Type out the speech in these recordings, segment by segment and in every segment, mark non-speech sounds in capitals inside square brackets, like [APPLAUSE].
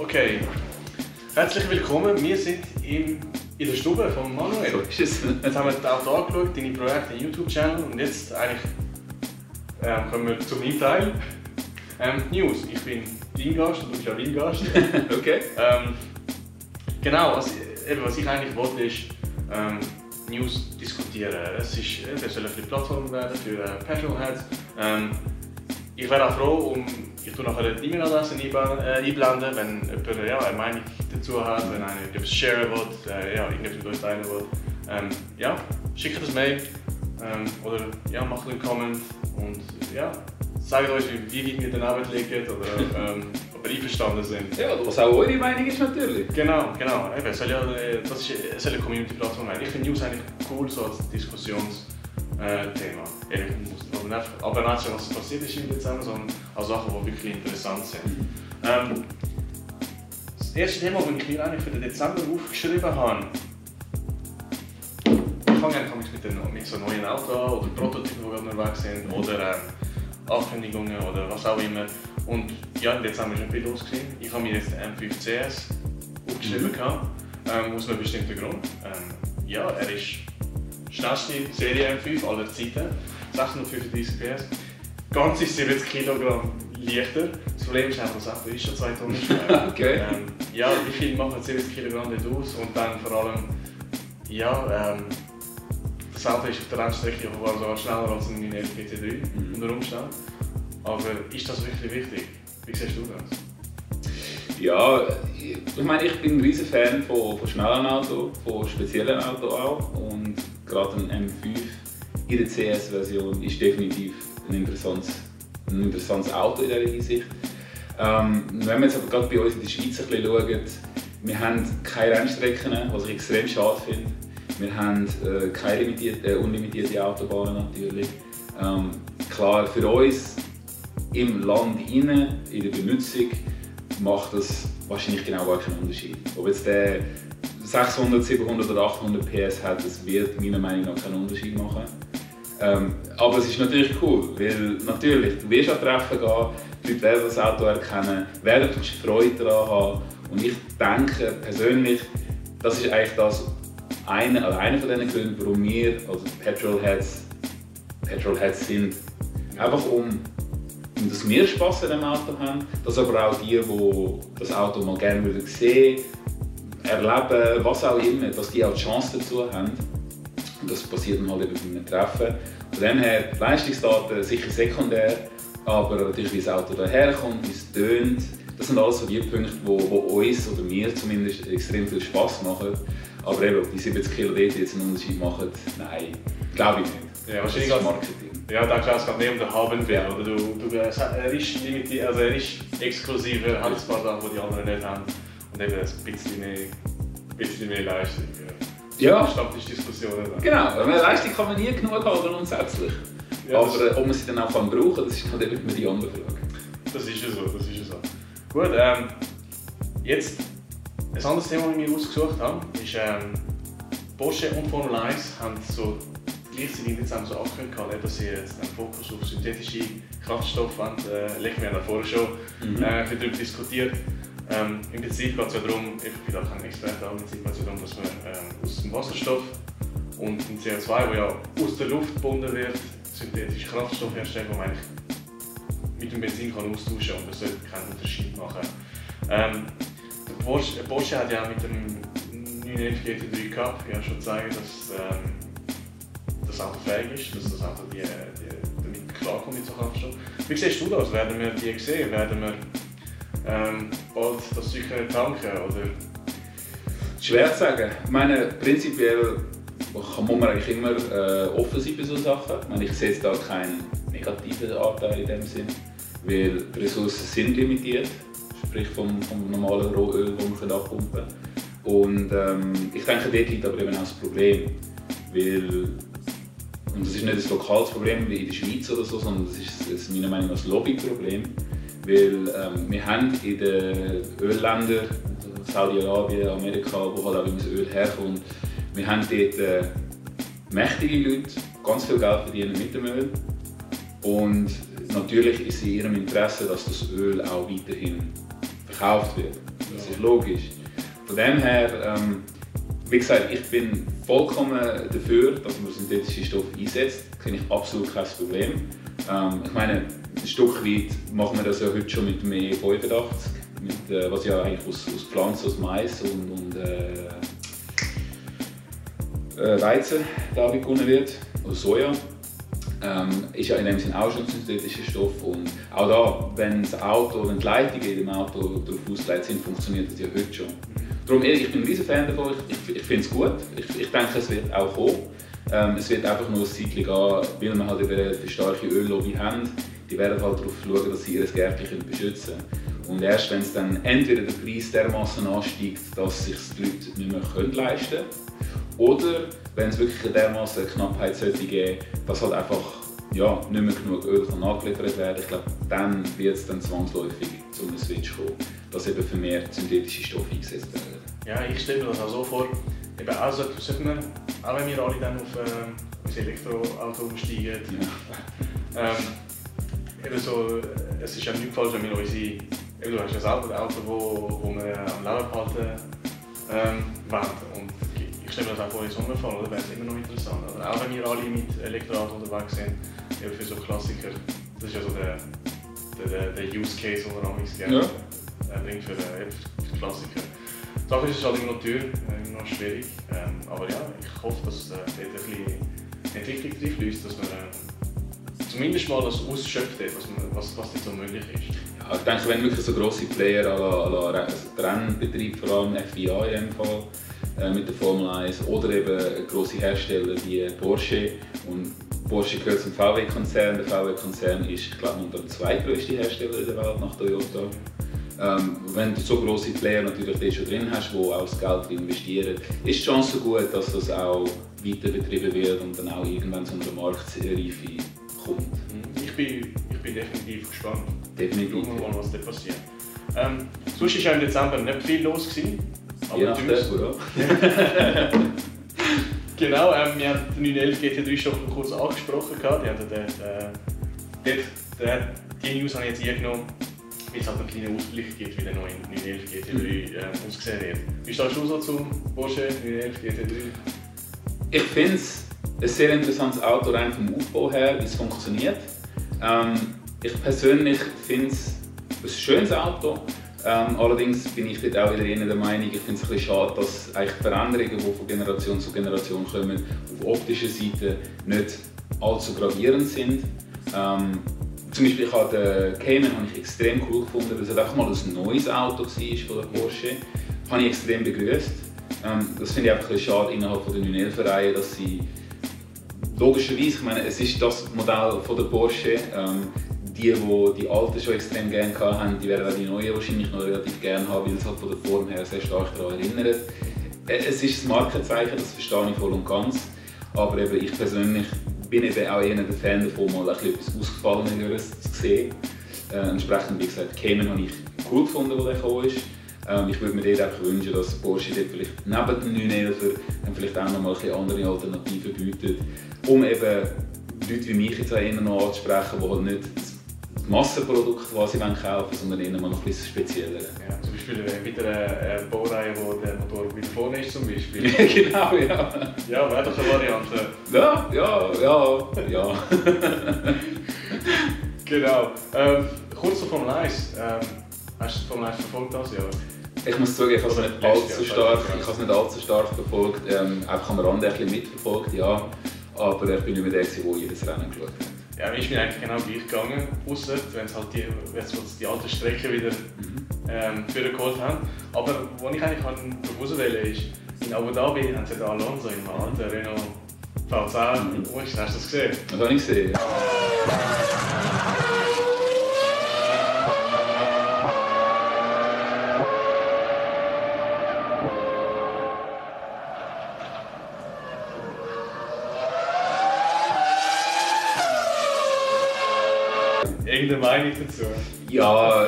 Okay, herzlich willkommen. Wir sind im, in der Stube von Manuel. So ist es. Jetzt haben wir das Auto angeschaut, deine Projekte, YouTube-Channel und jetzt eigentlich ähm, kommen wir zu meinem Teil. Ähm, News. Ich bin dein Gast und du bist auch mein Gast. [LAUGHS] Okay. ähm, genau, was, eben, was ich eigentlich wollte, ist ähm, News diskutieren. Es, ist, es soll eine Plattform werden für äh, Petrolheads. Ähm, ich wäre auch froh, um, ich tue nachher die E-Mail-Adresse einblenden, äh, einblenden, wenn jemand ja, eine Meinung dazu hat, wenn einer etwas sharen will, äh, ja, irgendetwas teilen will. Ähm, ja, schickt das Mail ähm, oder ja, macht einen Comment und ja, sagt euch, wie weit wir daneben liegen oder ähm, [LAUGHS] ob ihr einverstanden sind. Ja, was auch eure Meinung ist natürlich. Genau, genau. Eben, soll ja, äh, das ist, soll eine Community-Plattform sein. Ich finde News eigentlich cool so als Diskussionsthema. Äh, aber nicht, aber nicht was passiert ist im Dezember, sondern auch Sachen, die wirklich interessant sind. Ähm, das erste Thema, das ich mir eigentlich für den Dezember aufgeschrieben habe, ich fange eigentlich mit, den, mit so neuen Autos an oder Prototypen, die unterwegs sind oder ähm, Ankündigungen oder was auch immer. Und ja, im Dezember ist ein viel los gewesen. Ich habe mir jetzt den M5 CS aufgeschrieben, mhm. ähm, aus einem bestimmten Grund. Ähm, ja, er ist schnellste Serie M5 aller Zeiten, 635 PS, ganze 70 Kilogramm leichter. Das Problem ist einfach, das Auto ist schon 2 Tonnen schwer. [LAUGHS] Okay. Ähm, ja, wie viel machen 70 Kilogramm nicht aus? Und dann vor allem, ja, ähm, das Auto ist auf der Rennstrecke sogar sogar schneller als ein 911 GT3 Mhm. unter Umständen. Aber ist das wirklich wichtig? Wie siehst du das? Ja, ich meine, ich bin ein riesen Fan von, von schnellen Autos, von speziellen Autos auch. Und gerade ein M5 in der CS-Version ist definitiv ein interessantes, ein interessantes Auto in dieser Hinsicht. Ähm, wenn wir jetzt aber gerade bei uns in der Schweiz ein bisschen schauen, wir haben keine Rennstrecken, was ich extrem schade finde. Wir haben äh, keine limitierte, äh, unlimitierte Autobahnen natürlich. Ähm, klar, für uns im Land innen, in der Benutzung, macht das wahrscheinlich genau gar keinen Unterschied. Ob jetzt der 600, 700 oder 800 PS hat, das wird meiner Meinung nach keinen Unterschied machen. Ähm, aber es ist natürlich cool, weil natürlich, du wirst an Treffen gehen, die Leute werden das Auto erkennen, werden Freude daran haben. Und ich denke persönlich, das ist eigentlich das, eine, also einer von den Gründen, warum wir also Petrolheads, Petrolheads sind. Einfach um, dass wir Spass an dem Auto haben, dass aber auch die, die das Auto mal gerne würden sehen erleben, was auch immer, dass die auch die Chance dazu haben. Und das passiert dann halt eben bei einem Treffen. Von dem her, Leistungsdaten sicher sekundär, aber natürlich wie das Auto daherkommt, wie es tönt, das sind alles so die Punkte, die, uns, oder mir zumindest, extrem viel Spass machen. Aber eben, ob die 70 Kilo dort jetzt einen Unterschied machen, nein, glaube ich nicht. Ja, Das wahrscheinlich als- Marketing. Ja, da klar, es geht nicht um den Habenwert. Oder du, du, er ist limitiert, also er ist exklusiver, Sachen, die die anderen nicht haben. Eben ein bisschen mehr, bisschen mehr Leistung. Ja. Stammtischdiskussionen. Genau, aber Leistung kann man nie genug haben grundsätzlich. Ja, aber äh, ob man sie dann auch kann brauchen kann, das ist halt eben immer die andere Frage. Das ist ja so, das ist ja so. Gut, ähm, jetzt ein anderes Thema, das ich mir ausgesucht habe, ist ähm, Porsche und Formel 1 haben so gleichzeitig jetzt haben so angekündigt, dass sie jetzt einen Fokus auf synthetische Kraftstoffe haben. Äh, Leck, wir haben da vorher schon Mhm. äh, ein darüber diskutiert. Ähm, Im Prinzip geht es ja darum, ich bin auch kein Experte, aber im Prinzip geht es ja darum, dass man ähm, aus dem Wasserstoff und dem CO2, der ja aus der Luft gebunden wird, synthetische Kraftstoffe herstellen, die man eigentlich mit dem Benzin kann austauschen und das sollte keinen Unterschied machen. Ähm, der Porsche, Porsche hat ja mit dem 911 GT3 Cup ja schon gezeigt, dass ähm, das Auto fähig ist, dass das Auto die, die, damit klarkommt mit so Kraftstoff. Wie siehst du das? Werden wir die sehen? Werden wir ähm, bald das Zeug können tanken oder Schwer zu sagen. Ich meine, prinzipiell muss man eigentlich immer äh, offen sein bei solchen Sachen. Ich, meine, ich sehe jetzt da keinen negativen Anteil in dem Sinn, weil die Ressourcen sind limitiert, sprich vom, vom normalen Rohöl, das man abpumpen kann. Und ähm, ich denke, dort liegt aber eben auch das Problem, weil und das ist nicht ein lokales Problem wie in der Schweiz oder so, sondern das ist, das ist meiner Meinung nach ein Lobbyproblem. Weil ähm, wir haben in den Ölländern, also Saudi-Arabien, Amerika, wo halt auch immer das Öl herkommt, wir haben dort äh, mächtige Leute, ganz viel Geld verdienen mit dem Öl. Und natürlich ist es in ihrem Interesse, dass das Öl auch weiterhin verkauft wird. Das ist logisch. Von dem her, ähm, wie gesagt, ich bin vollkommen dafür, dass man synthetische Stoffe einsetzt. Da sehe ich absolut kein Problem. Ähm, ich meine, ein Stück weit machen wir das ja heute schon mit dem E85, mit, äh, was ja eigentlich aus, aus Pflanzen, aus Mais und, und äh, äh, Weizen da gewonnen wird, oder Soja. Ähm, ist ja in dem Sinne auch schon synthetischer Stoff und auch da, wenn das Auto, wenn die Leitungen in dem Auto darauf ausgelegt sind, funktioniert das ja heute schon. Darum, ich bin ein riesen Fan davon, ich, ich, ich finde es gut, ich, ich denke, es wird auch kommen. Ähm, es wird einfach nur ein Zeitchen gehen, weil wir halt eine starke Öllobby haben. Die werden halt darauf schauen, dass sie ihr Gärtchen beschützen können. Und erst wenn es dann entweder der Preis dermaßen ansteigt, dass sich die Leute nicht mehr können leisten können, oder wenn es wirklich eine dermaßen Knappheit sollte geben, dass halt einfach ja, nicht mehr genug Öl kann nachgeliefert werden ich glaube, dann wird es dann zwangsläufig zu einem Switch kommen, dass eben vermehrt synthetische Stoffe eingesetzt werden. Ja, ich stelle mir das auch so vor, eben auch, sollte man, auch wenn wir alle dann auf, äh, Elektroauto umsteigen, ja. [LAUGHS] ähm, eben so, es ist ja nicht falsch, wenn wir unsere, eben, du hast ja selber ein Auto, wo, wo wir am Leben halten ähm, wollen. Und ich stelle mir das auch vor, in so einem Fall, oder wäre es immer noch interessant. Oder? Auch wenn wir alle mit Elektroauto unterwegs sind, eben für so Klassiker, das ist ja so der, der, der Use Case, den man amigs gerne ja. bringt für, äh, für Klassiker. Die Sache ist, es ist halt immer noch teuer, äh, immer noch schwierig. Ähm, aber ja, ich hoffe, dass äh, dort ein bisschen Entwicklung reinfließt, dass man äh, zumindest mal das ausschöpft, was, was, was so möglich ist. Ja, ich denke, wenn wirklich so grosse Player, à la, Rennbetrieb, vor allem FIA in dem Fall, äh, mit der Formel 1 oder eben grosse Hersteller wie Porsche und Porsche gehört zum VW-Konzern. Der VW-Konzern ist, ich glaube, der zweitgrößte Hersteller der Welt nach Toyota. Ähm, wenn du so große Player natürlich schon drin hast, die auch das Geld investieren, ist die Chance gut, dass das auch weiter betrieben wird und dann auch irgendwann zu einer Marktreife kommt. Mhm. Ich bin, ich bin definitiv gespannt. Definitiv. Schauen wir mal, was da passiert. Ähm, sonst war ja im Dezember nicht viel los. Gewesen, aber ja, ja. [LAUGHS] genau, ähm, wir haben den 911 GT3 schon kurz angesprochen. Gehabt. Die, haben den, äh, den, die News habe ich jetzt eingenommen weil es halt einen kleinen Ausgleich gibt, wie der neue 911 GT3 äh, ausgesehen wird. Wie stehst du so zum Porsche 911 GT3? Ich finde es ein sehr interessantes Auto rein vom Aufbau her, wie es funktioniert. Ähm, ich persönlich finde es ein schönes Auto. Ähm, allerdings bin ich dort auch wieder der Meinung, ich finde es ein schade, dass eigentlich die Veränderungen, die von Generation zu Generation kommen, auf optischer Seite nicht allzu gravierend sind. Ähm, zum Beispiel ich habe den Cayman habe ich extrem cool gefunden, weil es einfach mal ein neues Auto war von der Porsche. Das habe ich extrem begrüßt. Ähm, das finde ich einfach ein schade innerhalb der 911-Reihe, dass sie logischerweise, ich meine, es ist das Modell von der Porsche. Ähm, die, die die alten schon extrem gerne haben, die werden auch die neuen wahrscheinlich noch relativ gerne haben, weil es halt von der Form her sehr stark daran erinnert. Äh, es ist das Markenzeichen, das verstehe ich voll und ganz. Aber eben ich persönlich bin eben auch eher der Fan davon, mal etwas Ausgefalleneres zu sehen. Äh, entsprechend, wie gesagt, Cayman habe ich cool gefunden, wo der gekommen ist. Ähm, ich würde mir dort einfach wünschen, dass Porsche dort vielleicht neben dem 911 vielleicht auch noch mal andere Alternativen bietet, um eben Leute wie mich jetzt auch noch anzusprechen, die halt nicht das Massenprodukt quasi kaufen wollen, sondern eher mal noch ein bisschen spezieller. Ja, zum Beispiel äh, wieder eine Baureihe, wo der Motor wieder vorne ist zum Beispiel. [LAUGHS] genau, ja. Ja, wäre doch eine Variante. Ja, ja, ja, ja. [LAUGHS] genau. Ähm, kurz zur Formel 1. Ähm, hast du die Formel 1 verfolgt das Jahr? Ich muss zugeben, ich habe es nicht allzu stark, ich habe es nicht allzu stark verfolgt. Ähm, einfach am Rande ein bisschen mitverfolgt, ja. Aber ich bin nicht mehr der, der jedes Rennen geschaut hat. Ja, ist mir eigentlich genau gleich gegangen, außer wenn es halt die, die alte Strecke wieder mhm. ähm, geholt haben. Aber was ich eigentlich darauf wähle, ist, in Abu Dhabi haben sie den Alonso einem alten Renault V10. Mhm. Hast du das gesehen? Das habe ich gesehen. Irgendeine Meinung dazu? Ja,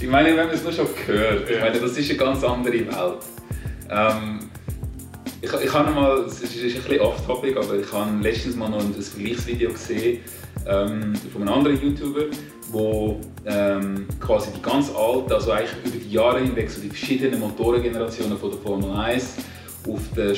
ich meine, wenn man es nur schon gehört, ich meine, das ist eine ganz andere Welt. Ähm, ich, ich habe mal, es ist, ein bisschen off-topic, aber ich habe letztens mal noch ein Vergleichsvideo gesehen ähm, von einem anderen YouTuber, wo ähm, quasi die ganz alten, also eigentlich über die Jahre hinweg so die verschiedenen Motorengenerationen von der Formel 1 auf der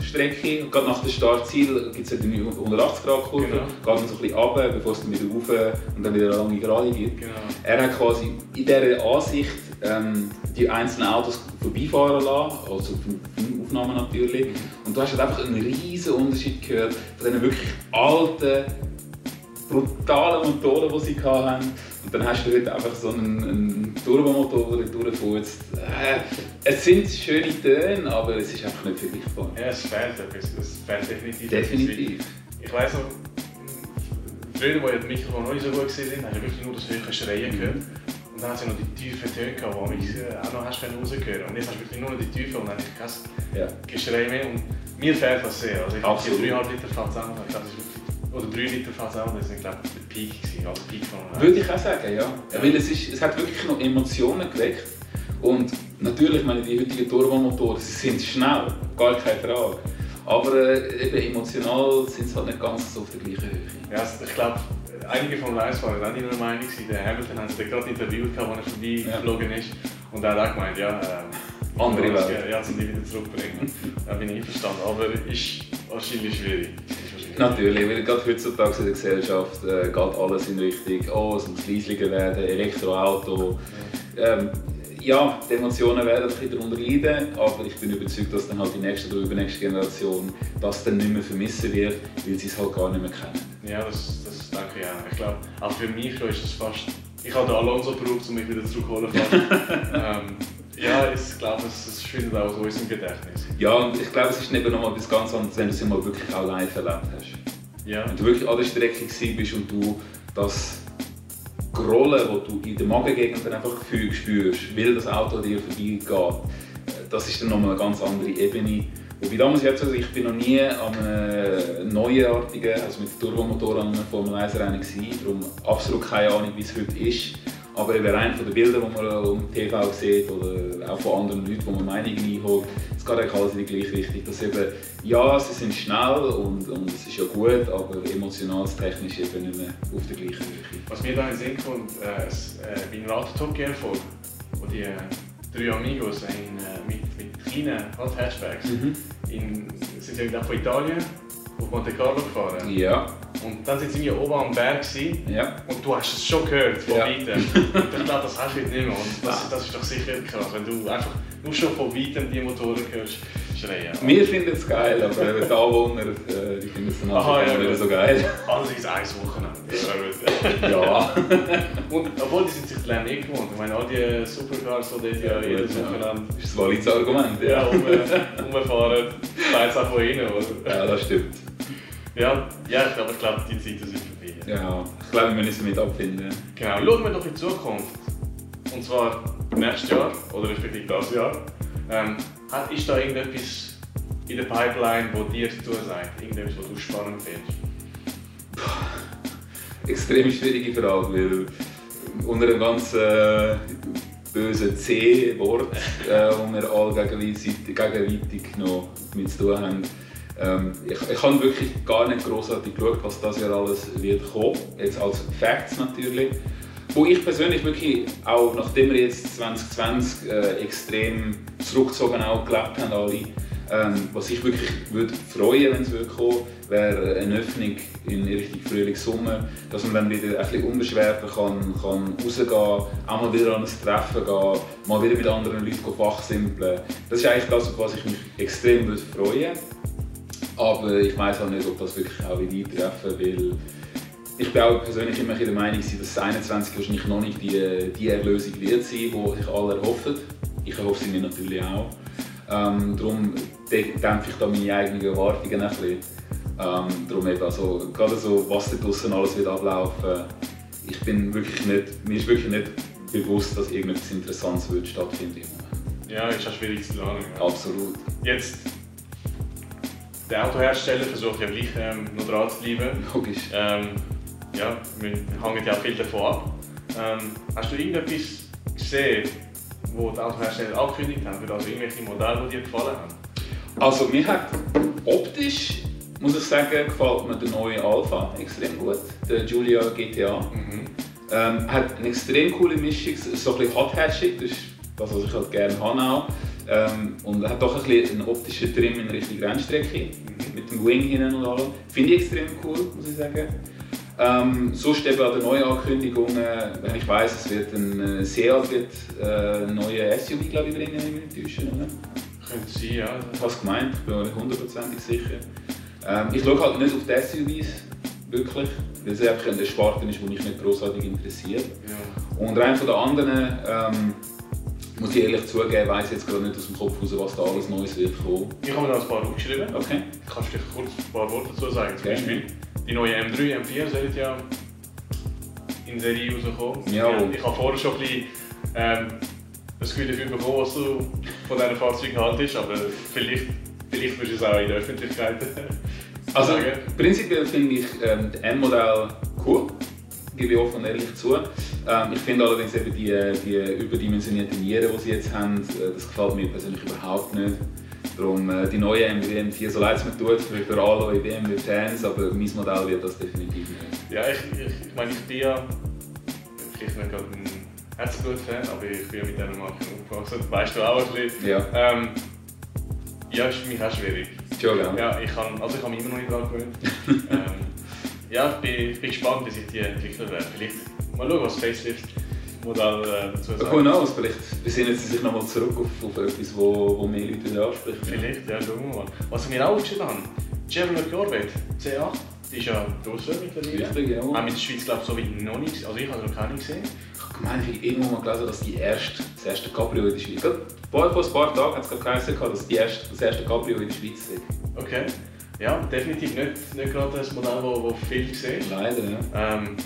Spa-Strecke, gerade nach dem Startziel gibt es eine 180-Grad-Kurve, genau. geht dann so ein bisschen runter, bevor es dann wieder rauf und dann wieder eine lange Gerade gibt. Genau. Er hat quasi in dieser Ansicht ähm, die einzelnen Autos vorbeifahren lassen, also von Aufnahmen natürlich. Mhm. Und du hast halt einfach einen riesen Unterschied gehört von diesen wirklich alten, brutalen Motoren, die sie hatten. Und dann hast du heute einfach so einen, einen Turbomotor, der durchfährt. Äh, es sind schöne Töne, aber es ist einfach nicht vergleichbar. Ja, es fehlt etwas. Es fehlt definitiv. Definitiv. Ich weiss noch, früher, wo die Mikrofone noch nicht so gut waren, hast du wirklich nur das höhere Schreien gehört. Und dann hat es noch die tiefen Töne gehabt, die du auch noch hast rausgehört Und jetzt hast du wirklich nur noch die Tiefen und dann kein ja. Geschrei mehr. Und mir fehlt das sehr. Also ich Absolut. die 3,5 Liter Fahrt zusammen, ich glaube, das ist wirklich, oder 3 Liter Fahrt zusammen, das ist glaube ich der Peak gewesen, also Peak von Würde ich auch sagen, ja. ja. Weil es, ist, es hat wirklich noch Emotionen geweckt. Und natürlich, meine, die heutigen Turbomotoren, sie sind schnell, gar keine Frage. Aber äh, eben emotional sind sie halt nicht ganz so auf der gleichen Höhe. Ja, ich glaube, einige von Lions waren auch in der Meinung, der Hamilton hat sich gerade interviewt, als er vorbeigeflogen ja. ist. Und er hat auch gemeint, ja, äh, andere Welt. Ja, ja, wieder zurückbringen. da bin ich einverstanden. Aber ist wahrscheinlich schwierig. Natürlich, weil gerade heutzutage in der Gesellschaft äh, geht alles in Richtung, oh, es muss leislicher werden, Elektroauto. Ähm, ja, die Emotionen werden ein bisschen darunter leiden, aber ich bin überzeugt, dass dann halt die nächste oder übernächste Generation das dann nicht mehr vermissen wird, weil sie es halt gar nicht mehr kennen. Ja, das, das denke ich auch. Ich glaube, auch für mich ist es fast... Ich habe den Alonso gebraucht, um mich wieder zurückzuholen. [LAUGHS] ähm, ja, ich glaube, es, es schwindet auch so unserem Gedächtnis. Ja, und ich glaube, es ist eben nochmal etwas ganz anderes, wenn du es mal wirklich auch live erlebt hast. Ja. Wenn du wirklich an der Strecke bist und du das Grollen, das du in der Magengegend einfach spürst, weil das Auto dir vorbeigeht, das ist dann nochmal eine ganz andere Ebene. Wobei da muss ich jetzt sagen, ich bin noch nie an einem neuartigen, also mit Turbomotor an einem Formel 1 Rennen gewesen, darum absolut keine Ahnung, wie es heute ist. Aber eben rein von den Bildern, die man auf TV sieht oder auch von anderen Leuten, die man Meinungen einholt, es geht eigentlich alles in die gleiche Richtung. Dass eben, ja, sie sind schnell und, und es ist ja gut, aber emotional technisch eben nicht mehr auf der gleichen Höhe. Was mir da in den Sinn kommt, äh, bei Art Top Gear Folge, wo äh, drei Amigos in, äh, mit, mit kleinen halt Hatchbacks mhm. in, sind sie von Italien auf Monte Carlo gefahren. Ja. Und dann sind sie oben am Berg ja. und du hast es schon gehört von ja. weitem. [LAUGHS] und ich glaube, das hast du nicht mehr. Und das, das ist doch sicher krass, wenn du einfach nur schon von weitem die Motoren hörst schreien. Wir finden es geil, aber die Anwohner äh, die finden es dann Aha, ja, nicht so geil. Alles ist ein Wochenende. ja. [LAUGHS] und, obwohl die sind sich Lärm eh gewohnt. Ich meine, all die Supercars, die dort ja jedes Wochenende... Das ist ein valides Argument. Ja, ja um, umfahren, weiß auch von innen, oder? Ja, das stimmt. Ja, ja ich glaube, ich glaube, die Zeiten sind vorbei. Ja, ich glaube, wir müssen damit abfinden. Genau, schauen wir doch in die Zukunft. Und zwar nächstes Jahr, oder respektive das Jahr. Ähm, ist da irgendetwas in der Pipeline, wo dir zu sagt? Irgendetwas, was du spannend findest? Extrem schwierige Frage, weil unter einem ganz äh, bösen C-Wort, äh, wo wir alle gegenseitig, noch mit zu tun haben, ähm, ich, ich habe wirklich gar nicht großartig geschaut, was das Jahr alles wird kommen. Jetzt als Facts natürlich. Wo ich persönlich wirklich, auch nachdem wir jetzt 2020 äh, extrem zurückgezogen auch gelebt haben, alle, ähm, was ich wirklich würde freuen, wenn es würde kommen, wäre eine Öffnung in Richtung Frühling, Sommer, dass man dann wieder ein bisschen unbeschwerter kann, kann rausgehen, auch mal wieder an ein Treffen gehen, mal wieder mit anderen Leuten fachsimpeln. Das ist eigentlich das, was ich mich extrem würde freuen aber ich weiß auch nicht, ob das wirklich auch wieder eintreffen weil ich bin auch persönlich immer der Meinung, dass das 21 wahrscheinlich noch nicht die, die Erlösung wird sein, die sich alle erhoffen. Ich erhoffe sie mir natürlich auch. Ähm, darum dämpfe ich da meine eigenen Erwartungen ein bisschen. Ähm, darum eben also, gerade so, was da draußen alles wird ablaufen, ich bin wirklich nicht, mir ist wirklich nicht bewusst, dass irgendetwas Interessantes wird stattfinden im Moment. Ja, ist auch schwierig zu sagen. Absolut. Jetzt der Autohersteller versucht ja gleich ähm, noch dran zu bleiben. Logisch. Ähm, ja, wir hängen ja viel davon ab. Ähm, hast du irgendetwas gesehen, wo die Autohersteller angekündigt haben, also irgendwelche Modelle, die dir gefallen haben? Also mir hat optisch, muss ich sagen, gefällt mir der neue Alpha extrem gut, der Giulia GTA. Mhm. Ähm, hat eine extrem coole Mischung, so ein bisschen hot-hatchig, das ist das, was ich halt gerne habe auch. Ähm, und hat doch ein bisschen einen optischen Trim in Richtung Rennstrecke, mhm. mit dem Wing hinten und allem. Finde ich extrem cool, muss ich sagen. Ähm, sonst eben an den neuen Ankündigungen, wenn ich weiss, es wird ein äh, Seat wird, äh, ein neuer SUV glaube ich bringen, wenn ich mich täusche. Könnte sein, ja. Es gemeint, ich bin mir nicht hundertprozentig sicher. Ähm, ich schaue halt nicht auf die SUVs, wirklich, weil es einfach eine Sparte ist, die mich nicht großartig interessiert. Ja. Und rein von den anderen, ähm, muss ich ehrlich zugeben, weiß ich jetzt gerade nicht aus dem Kopf raus, was da alles Neues wird kommen. Ich habe mir da ein paar aufgeschrieben. Okay. Kannst du vielleicht kurz ein paar Worte dazu sagen? Zum Beispiel die neue M3, M4 sollen ja in Serie rauskommen. Ja. Ich habe vorher schon ein bisschen ähm, ein Gefühl dafür bekommen, was du von diesen Fahrzeugen haltest, aber vielleicht, vielleicht wirst du es auch in der Öffentlichkeit [LAUGHS] also, sagen. Prinzipiell finde ich ähm, das M-Modell cool, gebe ich offen und ehrlich zu. Ähm, ich finde allerdings eben die, die überdimensionierten Nieren, die sie jetzt haben, äh, das gefällt mir persönlich überhaupt nicht. Darum äh, die neue MW M4, so leid es mir tut, für, für alle BMW-Fans, aber mein Modell wird das definitiv nicht. Ja, ich, ich, ich meine, ich bin ja vielleicht nicht gerade ein Herzblut-Fan, aber ich bin ja mit dieser Marke aufgewachsen, weißt du auch ein bisschen. Ja. Ähm, ja, ist für mich auch schwierig. Schon, ja. ja ich kann, also ich habe mich immer noch nicht daran gewöhnt. [LAUGHS] ähm, ja, ich bin, ich bin gespannt, wie sich die entwickeln werden. Vielleicht mal schauen, was Facelift Modell äh, dazu sagen. Who knows, vielleicht besinnen sie sich nochmal zurück auf, auf etwas, wo, wo mehr Leute ansprechen. Vielleicht, ja, schauen wir mal. Was wir auch aufgeschrieben haben, Chevrolet Corvette C8, die ist ja draußen mittlerweile. Richtig, ja. Haben wir in der Schweiz, glaube ich, so wie noch nicht, also ich habe noch keine gesehen. Ich meine, ich habe irgendwo mal gelesen, dass die erste, das erste Cabrio in der Schweiz, vor, ein paar Tagen hat es gerade geheißen, dass die erste, das erste Cabrio in der Schweiz ist. Okay. Ja, definitiv nicht, nicht gerade das Modell, das viel gesehen Leider, ja. Ähm,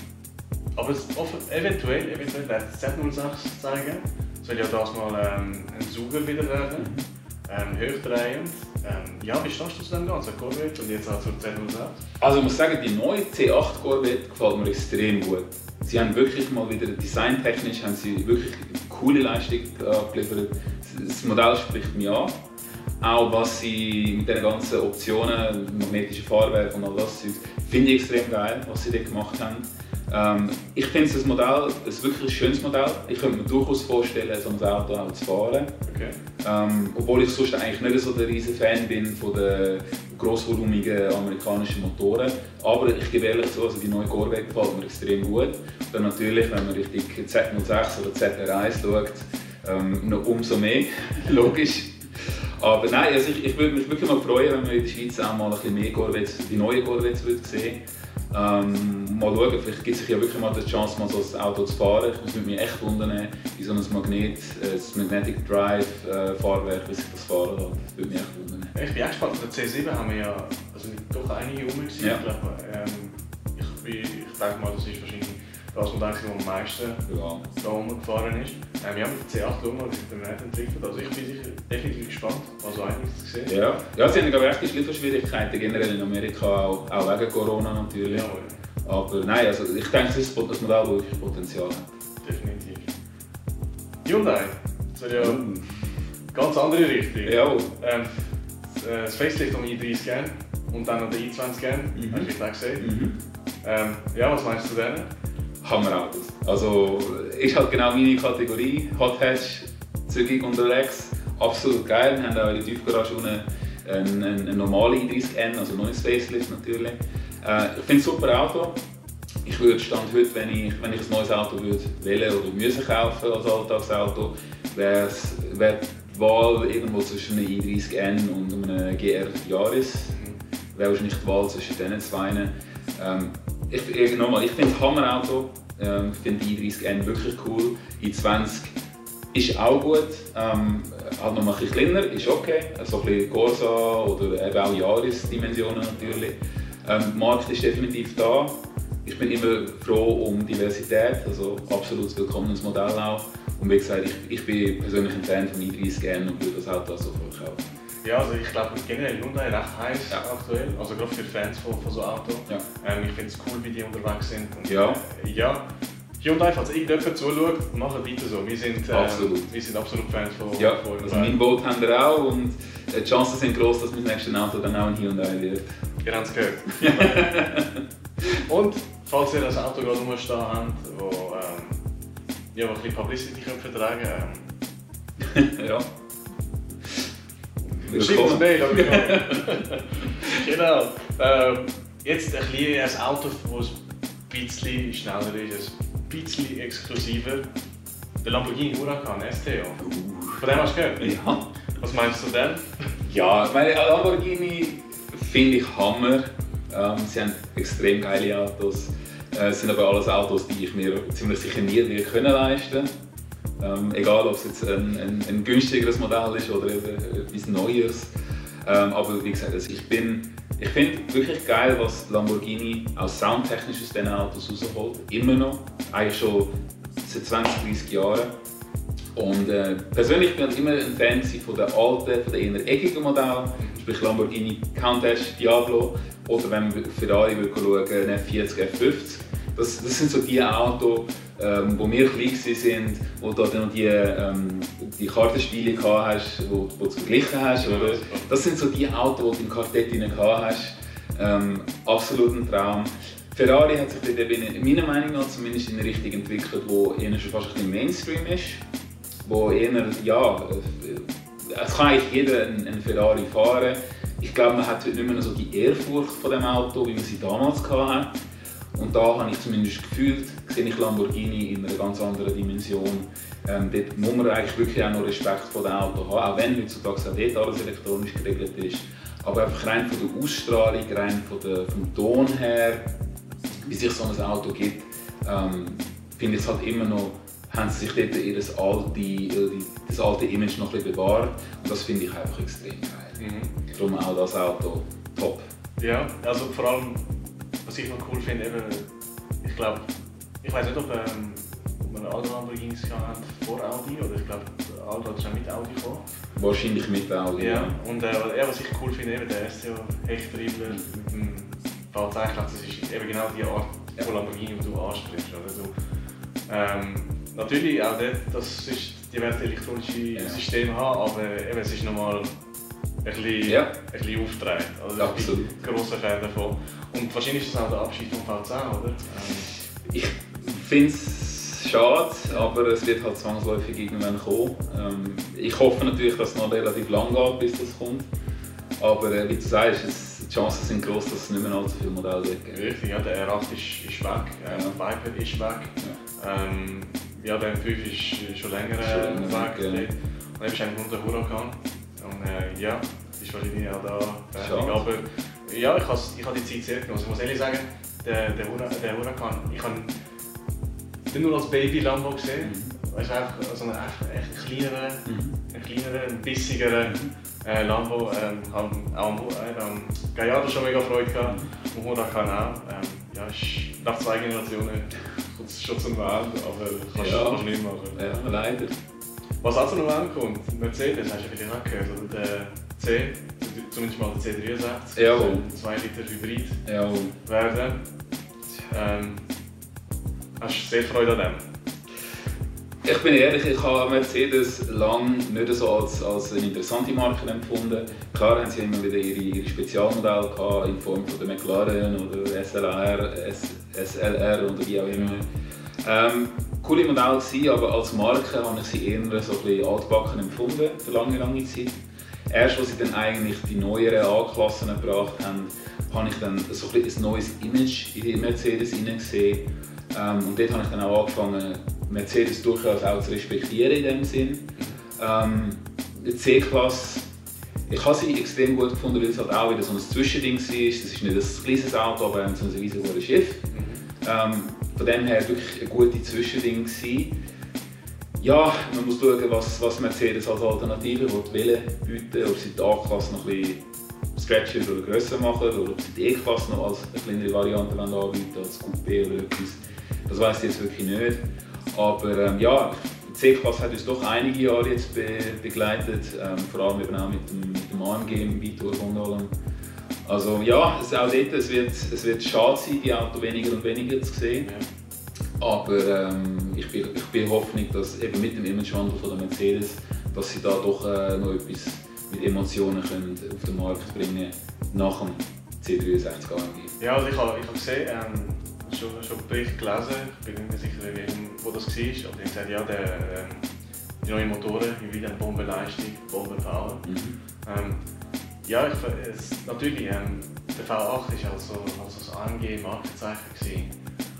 aber es, eventuell, eventuell wird es Z06 zeigen. Es soll ja das mal ähm, ein Sucher wieder werden. Mhm. Ähm, hochdrehend. Ähm, ja, wie stehst du zu dem Ganzen, Corvette und jetzt auch zur Z06? Also ich muss sagen, die neue C8 Corvette gefällt mir extrem gut. Sie haben wirklich mal wieder designtechnisch haben sie wirklich coole Leistung abgeliefert. Das Modell spricht mich an. Auch was sie mit den ganzen Optionen, magnetische Fahrwerk und all das finde ich extrem geil, was sie dort gemacht haben. Ähm, ich finde ein Modell, ein wirklich schönes Modell. Ich könnte mir durchaus vorstellen, so ein Auto auch zu fahren. Okay. Ähm, obwohl ich sonst eigentlich nicht so der riesen Fan bin von den grossvolumigen amerikanischen Motoren. Aber ich gebe ehrlich zu, also die neue Corvette gefällt mir extrem gut. Dann natürlich, wenn man Richtung Z06 oder ZR1 schaut, ähm, noch umso mehr, [LAUGHS] logisch. Aber nein, also ich, ich würde mich wirklich mal freuen, wenn wir in der Schweiz auch mal ein bisschen mehr Corvettes, die neuen Corvettes sehen ähm, mal schauen, vielleicht gibt es sich ja wirklich mal die Chance, mal so ein Auto zu fahren. Ich würde mich echt wundern, wie so ein Magnet, äh, das Magnetic Drive äh, Fahrwerk, wie sich das fahren lässt. Das würde mich echt wundern. Ich bin echt gespannt. Bei der C7 haben wir ja also doch einige rum. Ja. Ich, glaube, ähm, ich, ich denke mal, das ist wahrscheinlich das Modell, das am meisten ja. da rumgefahren ist. Ähm, ja, mit der C8 schauen wir, wie der Markt entwickelt. Also ich bin sicher definitiv gespannt, was einiges zu sehen. Ja, ja sie haben glaube ich Lieferschwierigkeiten, generell in Amerika, auch, auch wegen Corona natürlich. Ja, Aber nein, also ich denke, es ist ein Modell, das wirklich Potenzial hat. Definitiv. Hyundai, das ist ja mm. ganz andere Richtung. Ja. Ähm, das Facelift am i30 gern und dann noch der i20 gern, mhm. habe ich gesehen. Mhm. Ähm, ja, was meinst du denn? Hammerautos. Also ist halt genau meine Kategorie. Hot Hatch, zügig unterwegs, absolut geil. Wir haben auch in der Tiefgarage unten eine, eine, eine normale i30N, also neues Facelift natürlich. Äh, ich finde es ein super Auto. Ich würde Stand heute, wenn ich, wenn ich ein neues Auto würde wählen oder müssen kaufen als Alltagsauto, wäre wär die Wahl irgendwo zwischen einem i30N und einem GR Yaris. Mhm. Wäre wahrscheinlich die Wahl zwischen diesen zwei. Ähm, ich, nochmal, ich finde das Hammerauto, ähm, ich finde die i30N wirklich cool. i20 ist auch gut, ähm, halt noch ein bisschen kleiner, ist okay. So ein bisschen Corsa oder eben auch Jahresdimensionen natürlich. Ähm, der Markt ist definitiv da. Ich bin immer froh um Diversität, also absolut willkommenes Modell auch. Und wie gesagt, ich, ich bin persönlich ein Fan von i30N und würde das Auto auch so verkaufen. Ja, also ich glaube generell Hyundai recht heiß ja. aktuell, also gerade für Fans von, von so Autos. Ja. Ähm, ich finde es cool, wie die unterwegs sind. Und, ja. Äh, ja. Hyundai, falls irgendjemand zuschaut, machen weiter so. Wir sind, äh, absolut. wir sind absolut Fans von, ja. von Also mein Boot haben wir auch und äh, die Chancen sind groß, dass mein nächstes Auto dann auch ein Hyundai wird. Ihr habt es gehört. [LAUGHS] und falls ihr das Auto gerade rumstehen habt, wo, ähm, ja, wo ein bisschen Publicity könnt vertragen ähm. [LAUGHS] ja. Schreibt uns Mail, genau. Ähm, jetzt ein, bisschen ein Auto, das ein bisschen schneller ist, ein bisschen exklusiver. Der Lamborghini Huracan STO. Von dem hast du gehört? Ja. Was meinst du denn? Ja, meine Lamborghini finde ich Hammer. Ähm, sie haben extrem geile Autos. Äh, es sind aber alles Autos, die ich mir ziemlich sicher nie können leisten ähm, Egal, ob es jetzt ein, ein, ein, günstigeres Modell ist oder etwas Neues. Ähm, aber wie gesagt, also ich ich finde wirklich geil, was Lamborghini auch soundtechnisch aus diesen Autos rausholt. Immer noch. Eigentlich schon seit 20, 30 Jahren. Und äh, persönlich bin ich immer ein Fan von den alten, von den eher eckigen Modellen, sprich Lamborghini Countach, Diablo oder wenn wir Ferrari schauen, ein F40, F50. Das, das sind so die Autos, ähm, wo wir klein waren, wo du dann noch die, ähm, die Kartenspiele hast, wo, wo du verglichen hast. Oder? Das sind so die Autos, die du im Quartett hast. Ähm, absolut ein Traum. Ferrari hat sich eben, meiner Meinung nach zumindest in eine Richtung entwickelt, wo eher schon fast ein bisschen Mainstream ist wo eher, ja, es kann eigentlich jeder einen Ferrari fahren. Ich glaube, man hat heute nicht mehr so die Ehrfurcht von dem Auto, wie man sie damals hatte. Und da habe ich zumindest gefühlt, sehe ich Lamborghini in einer ganz anderen Dimension. Ähm, dort muss man eigentlich wirklich auch noch Respekt vor dem Auto haben, auch wenn heutzutage auch dort alles elektronisch geregelt ist. Aber einfach rein von der Ausstrahlung, rein von der, vom Ton her, wie sich so ein Auto gibt, ähm, finde ich es halt immer noch haben sie sich dort ihr alte, äh, das alte Image noch ein bisschen bewahrt. Und das finde ich einfach extrem geil. Mhm. Darum auch das Auto top. Ja, also vor allem, was ich noch cool finde, eben, ich glaube, ich weiß nicht, ob, ähm, ob wir alle Lamborghinis hatten vor Audi oder ich glaube, Aldo hat schon mit Audi gekommen. Wahrscheinlich mit Audi. Ja, und äh, ja, was ich cool finde, eben der STO Hechttriebler mit dem V2, ich glaube, das ist eben genau die Art von Lamborghini, die du ansprichst. Oder? Du, ähm, natürlich auch dort, das ist, die werden elektronische ja. Systeme haben, aber eben, es ist nochmal ein bisschen, ja. ein bisschen aufgetragen. Also Absolut. Ich bin grosser Fan davon. Und wahrscheinlich ist das auch der Abschied vom V10, oder? Ähm. Ich finde es schade, aber es wird halt zwangsläufig irgendwann kommen. Ähm, ich hoffe natürlich, dass es noch relativ lang geht, bis das kommt. Aber äh, wie du sagst, es, die Chancen sind groß, dass es nicht mehr allzu viele Modelle geben. Richtig, ja, der R8 ist, ist weg, äh, der Viper ist weg. Ja. Ähm, ja, der M5 ist schon länger äh, weg. Ja. Und dann ist eigentlich nur der Huracan. Und äh, ja, ist wahrscheinlich auch da fertig. Aber ja, ich habe ich die Zeit sehr genossen. Ich muss ehrlich sagen, der, der Huracan, ich habe den nur als Baby Lambo gesehen. Mhm. Weißt du, einfach so einen echt, kleineren, mhm. einen kleineren, bissigeren äh, Lambo. Ähm, auch am, äh, am Gallardo schon mega Freude gehabt. Mhm. Und Huracan auch. Ähm, ja, ist nach zwei Generationen kommt es schon zum Wahn, aber kannst ja. du nicht machen. Ja, leider. Was auch zu einem Wahn kommt, Mercedes, hast du vielleicht auch gehört, oder der C, zumindest mal der C63, ja. ein 2 Liter Hybrid ja. werden. Ähm, hast du sehr Freude an dem? Ich bin ehrlich, ich habe Mercedes lange nicht so als, als eine interessante Marke empfunden. Klar haben sie immer wieder ihre, ihre Spezialmodelle gehabt, in Form von der McLaren oder SLR, SLR oder wie auch immer. Ähm, coole Modelle gewesen, aber als Marke habe ich sie eher so ein altbacken empfunden für lange, lange Zeit. Erst als sie dann eigentlich die neueren A-Klassen gebracht haben, habe ich dann so ein, ein neues Image in die Mercedes gesehen. Ähm, und dort habe ich dann auch angefangen, Mercedes durchaus auch zu respektieren in dem Sinn. Ähm, die C-Klasse, ich habe sie extrem gut gefunden, weil es halt auch wieder so ein Zwischending ist. Das ist nicht ein kleines Auto, aber ein riesengroßes Schiff. Ähm, von dem her wirklich ein gutes Zwischending gewesen. Ja, man muss schauen, was, was Mercedes als Alternative will bieten ob sie die A-Klasse noch ein bisschen stretchen oder grösser machen oder ob sie die E-Klasse noch als eine kleinere Variante anbieten als Coupé oder etwas. Das weiß ich jetzt wirklich nicht. Aber ähm, ja, die C-Klasse hat uns doch einige Jahre jetzt be begleitet, ähm, vor allem eben auch mit dem, mit dem AMG im Vitor von Also ja, es, auch dort, es, wird, es wird schade sein, die Autos weniger und weniger zu sehen. Ja. Aber ähm, ich, bin, ich bin Hoffnung, dass eben mit dem Imagewandel von der Mercedes, dass sie da doch äh, noch etwas mit Emotionen können auf den Markt bringen nach dem C63 AMG. Ja, also ich habe ich hab gesehen, ähm schon, schon Bericht gelesen, ich bin nicht mehr sicher, wo das war, aber die haben gesagt, ja, der, ähm, die neuen Motoren, wie eine Bombenleistung, Bombenpower. Mhm. Ähm, ja, ich, es, natürlich, ähm, der V8 war also, also das AMG-Markenzeichen.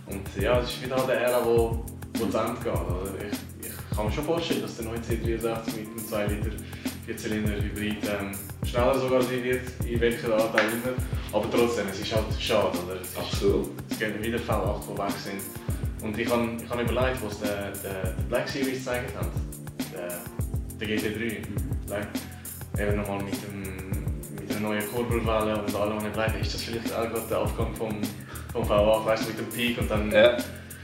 Und ja, es ist wieder der Ära, wo, wo zu Ende geht. Also ich, ich kann mir schon vorstellen, dass der neue C63 mit einem 2 Liter Vierzylinder Hybrid ähm, schneller sogar sein wird, in welcher Art auch immer. Aber trotzdem, es ist halt schade. Oder? Es Absolut. Es gibt wieder V8, die weg sind. Und ich habe ich hab überlegt, was der, der, der Black Series gezeigt hat, der, der GT3. Mhm. Eben nochmal mit, dem, mit der neuen Kurbelwelle und allem. Und ich ist das vielleicht auch gerade der Aufgang vom, vom V8, weißt du, mit dem Peak und dann. Ja.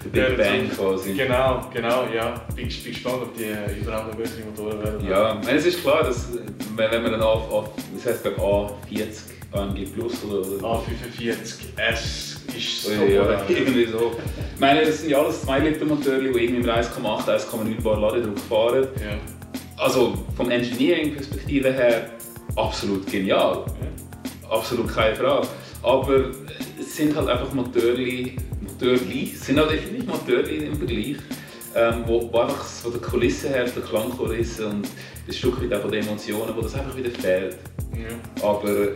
Der Big Bang quasi. Genau, genau, ja. Bin, bin gespannt, ob die äh, überhaupt noch bessere Motoren werden. Ja, es ist klar, dass wenn man dann auf, auf das heißt beim A40 AMG Plus oder, oder A45S ist so. Ja, irgendwie so. Ich meine, das sind ja alles 2 Liter Motoren, die irgendwie mit 1,8, 1,9 Bar Ladedruck fahren. Ja. Also vom Engineering-Perspektive her absolut genial. Ja. Absolut keine Frage. Aber es sind halt einfach Motoren, Motorli, sind halt definitiv Motorli im Vergleich, ähm, wo, wo einfach von der Kulisse her, der Klangkulisse und ein Stück weit auch von den Emotionen, wo das einfach wieder fehlt. Ja. Aber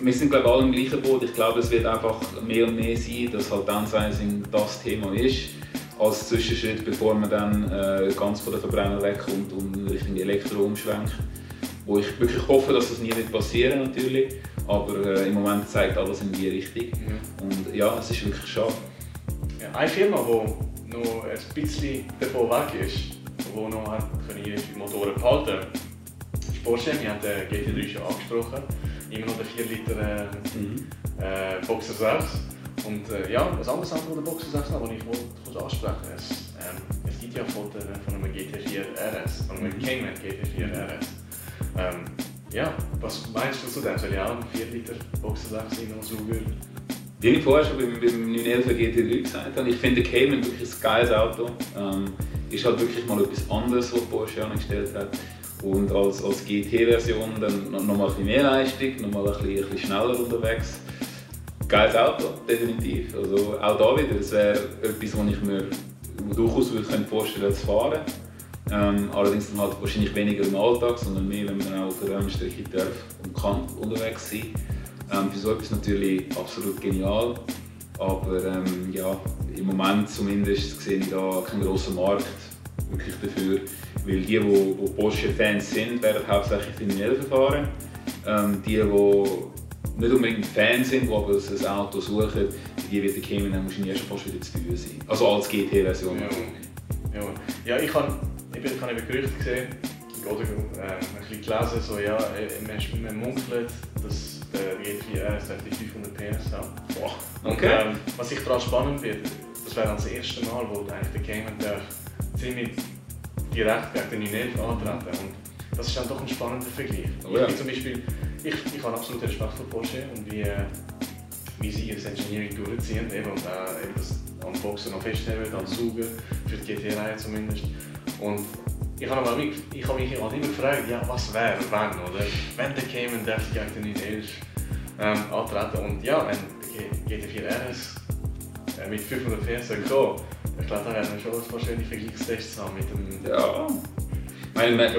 wir sind glaube ich alle im gleichen Boot. Ich glaube, es wird einfach mehr und mehr sein, dass halt Downsizing das Thema ist als Zwischenschritt, bevor man dann äh, ganz von der Verbrenner wegkommt und Richtung Elektro umschwenkt. Wo ich wirklich hoffe, dass das nie wird passieren natürlich, aber äh, im Moment zeigt alles in die Richtung. Mhm. Und ja, es ist wirklich schade. Eine Firma, die noch ein bisschen davon weg ist, die noch hat ihre Motoren behalten ist Porsche. Wir haben den GT3 schon angesprochen. Immer noch der 4 Liter äh, mhm. äh, Boxer 6. Und äh, ja, was anderes Auto, der Boxer 6 noch, ich wollte ansprechen es, ähm, es gibt ja Fotos von einem GT4 RS, von einem mhm. Cayman GT4 RS. Ähm, ja, was meinst du zu dem? Soll ich auch einen 4 Liter Boxer 6 in Sauger? Wie ich vorher schon beim, beim 911 GT3 gesagt habe, ich finde Cayman wirklich ein geiles Auto. Ähm, ist halt wirklich mal etwas anderes, was Porsche angestellt hat. Und als, als GT-Version dann noch mal ein bisschen mehr Leistung, noch mal ein bisschen, ein bisschen schneller unterwegs. Geiles Auto, definitiv. Also auch da wieder, das wäre etwas, was ich mir durchaus vorstellen zu fahren. Ähm, allerdings dann halt wahrscheinlich weniger im Alltag, sondern mehr, wenn man auch auf der Rennstrecke darf und kann unterwegs sein. Ähm, für so etwas natürlich absolut genial. Aber ähm, ja, im Moment zumindest sehe ich da keinen grossen Markt wirklich dafür. Weil die, die, die Porsche-Fans sind, werden hauptsächlich die 911 fahren. Ähm, die, die nicht unbedingt Fans sind, die aber ein Auto suchen, die wird der Cayman wahrscheinlich erst fast wieder zu teuer sein. Also als GT-Version. Ja. ja. ja, ich habe ich eben Gerüchte gesehen oder äh, ein bisschen gelesen, so, ja, äh, man, man munkelt, dass GT4 RS die 500 PS. Wow. Und okay. ähm, was ich daran spannend wird, das wäre dann das erste Mal, wo eigentlich der Cayman darf ziemlich direkt gegen den 911 antreten. Und das ist dann doch ein spannender Vergleich. Oh, ja. Ich zum Beispiel, ich, ich habe absolut Respekt vor Porsche und wie, äh, wie sie ihr Engineering durchziehen eben, und äh, eben das am Boxen noch festhalten, am Saugen, für die GT-Reihe zumindest. Und ich habe mich, ich habe mich immer gefragt, ja, was wäre, wenn, oder? Wenn der Cayman darf gegen den 911 ähm, antreten und ja, wenn der GT4 RS äh, mit 500 PS kommen, ich glaube, da werden schon wahrscheinlich Vergleichstests haben mit dem ja. meine, man.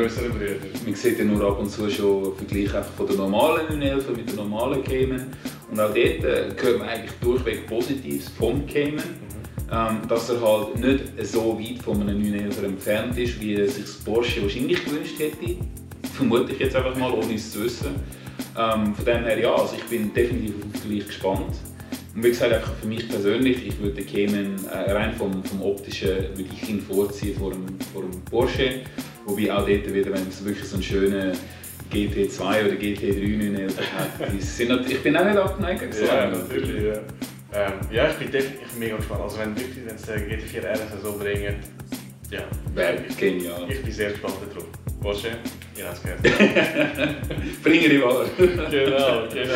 Man sieht ja nur ab und zu schon Vergleiche von der normalen 911 mit der normalen Cayman. Und auch dort äh, hört man eigentlich durchweg Positives vom Cayman. Ähm, dass er halt nicht so weit von einem 911 entfernt ist, wie sich das Porsche wahrscheinlich gewünscht hätte. Vermute ich jetzt einfach mal, ohne es zu wissen. Ähm, von dem her ja, also ich bin definitiv auf den Vergleich gespannt. Und wie gesagt, einfach für mich persönlich, ich würde Cayman äh, rein vom, vom Optischen würde ich ihn vorziehen vor dem, vor dem Porsche. Wobei auch dort wieder, wenn es wirklich so einen schönen GT2 oder GT3 hat, [LAUGHS] sind, ich bin auch nicht abgeneigt. Ja, natürlich. Ja. Ähm, ja, ich bin definitiv mega gespannt. Also wenn wirklich, wenn es der GT4 RS so bringen, ja. Wäre genial. Ich bin sehr gespannt darauf. Porsche, ihr habt es gehört. Bringen die Wahl. genau, genau.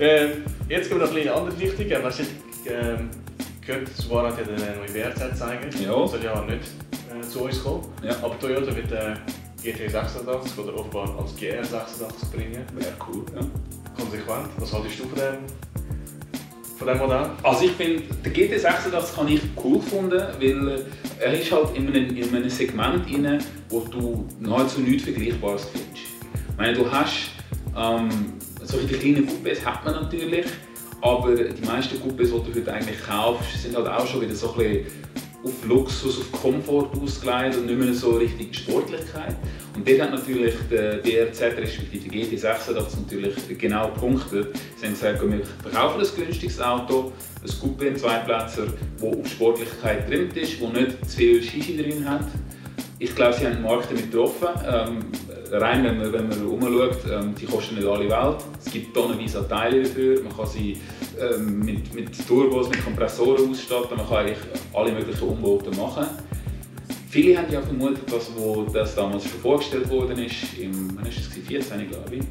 Ähm, Jetzt kommt noch eine andere Richtung. Man hat ähm, gehört, Subaru hat ja eine neue WRZ zeigen. Ja. Das soll ja nicht äh, zu uns kommen. Ja. Aber Toyota wird äh, GT86 oder offenbar als GR86 bringen. Wäre cool, ja. Konsequent. Was haltest du von dem von diesem Modell? Also ich finde, der GT86 habe ich cool gefunden, weil er ist halt in einem, in einem Segment rein, wo du nahezu nichts Vergleichbares findest. Ich meine, du hast ähm, solche kleinen Coupés hat man natürlich, aber die meisten Coupés, die du heute eigentlich kaufst, sind halt auch schon wieder so ein bisschen auf Luxus, auf Komfort ausgelegt und nicht mehr so richtig Sportlichkeit. Und dort hat natürlich der BRZ respektive der GT86 natürlich genau gepunktet. Sie haben gesagt, wir verkaufen ein günstiges Auto, ein Coupé, ein Zweiplätzer, das auf Sportlichkeit trimmt ist, das nicht zu viel Shishi drin hat. Ich glaube, sie haben den Markt damit getroffen. Ähm, rein, wenn man, wenn man umschaut, ähm, die kosten nicht alle Welt. Es gibt tonnenweise Teile dafür. Man kann sie ähm, mit, mit Turbos, mit Kompressoren ausstatten. Man kann eigentlich alle möglichen Umbauten machen. Viele haben ja vermutet, dass wo das damals schon vorgestellt worden ist, im wann ist das 14, glaube ich,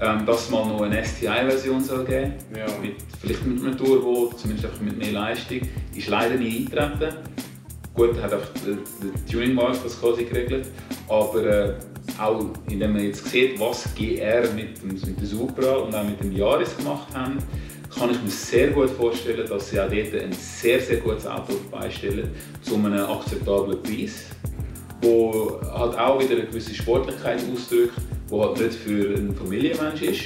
ähm, dass es mal noch eine STI-Version soll geben ja. mit Vielleicht mit einem Turbo, zumindest einfach mit mehr Leistung. Ist leider nie eingetreten. Gut, hat einfach der, der Tuning-Markt das quasi geregelt. Aber äh, auch indem man jetzt sieht, was GR mit dem, mit dem Supra und auch mit dem Yaris gemacht haben, kann ich mir sehr gut vorstellen, dass sie auch dort ein sehr, sehr gutes Auto beistellen zu einem akzeptablen Preis, wo halt auch wieder eine gewisse Sportlichkeit ausdrückt, wo halt nicht für einen Familienmensch ist.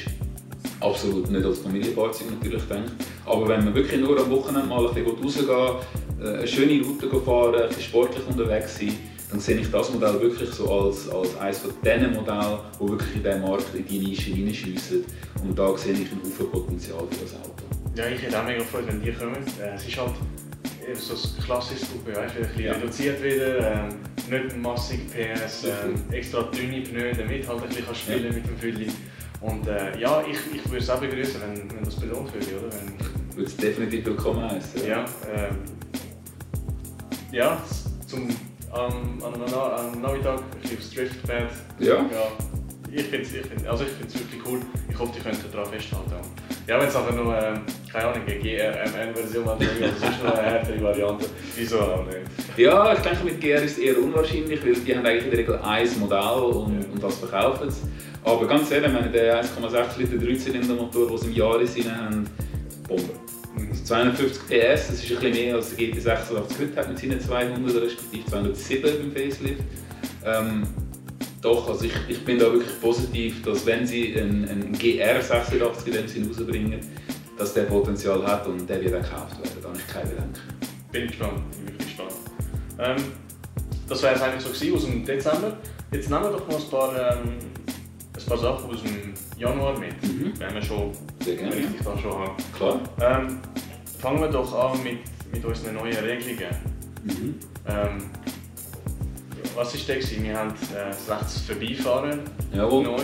Absolut nicht als Familienfahrzeug natürlich denkt. Aber wenn man wirklich nur am Wochenende mal ein bisschen rausgehen äh, eine schöne Route fahren, ein sportlich unterwegs sein, dann sehe ich das Modell wirklich so als, als eines von diesen Modellen, die wirklich in diesen Markt, in die Nische hineinschiessen. Und da sehe ich ein Haufen Potenzial für das Auto. Ja, ich hätte auch mega gefreut, wenn die kommen. Äh, es ist halt eben so ein klassisches Coupé, weißt, ein bisschen ja. reduziert wieder, ähm, nicht massig PS, ähm, extra dünne Pneu, damit halt ein bisschen spielen ja. mit dem Fülli. Und äh, ja, ich, ich würde es auch begrüßen, wenn, wenn das belohnt würde, oder? Wenn, würde es definitiv willkommen heißen. Ja, ähm, ja zum am, am Nachmittag ein aufs Driftpad. Ja. ja. Ich finde es ich find, also wirklich cool. Ich hoffe, die könnten daran festhalten. Ja, wenn es aber nur, ähm, keine Ahnung, eine GRMN-Version hat, oder sonst noch eine härtere Variante, wieso auch nicht? Ja, ich denke, mit GR ist es eher unwahrscheinlich, weil die haben eigentlich in der Regel ein Modell und, ja. und das verkaufen sie. Aber ganz ehrlich, wenn der 1,6 Liter Dreizylindermotor, den sie im Jahr haben, Bombe. 250 PS, das ist ein bisschen mehr als der GT86 heute hat mit seinen 200, respektive 207 beim Facelift. Ähm, doch, also ich, ich bin da wirklich positiv, dass wenn sie einen, einen GR86 in dem Sinne rausbringen, dass der Potenzial hat und der wird auch gekauft werden. Da habe ich keine Bedenken. Bin gespannt, bin wirklich gespannt. Ähm, das wäre es eigentlich so gewesen aus dem Dezember. Jetzt nehmen wir doch noch ein paar, ähm, ein paar Sachen aus dem Januar mit, mhm. wenn wir schon Sehr gerne. richtig da schon haben. Klar. Ähm, fangen wir doch an mit, mit unseren neuen Regelungen. Mhm. Ähm, was war das? Wir haben äh, das Rechtsvorbeifahren Jawohl. neu.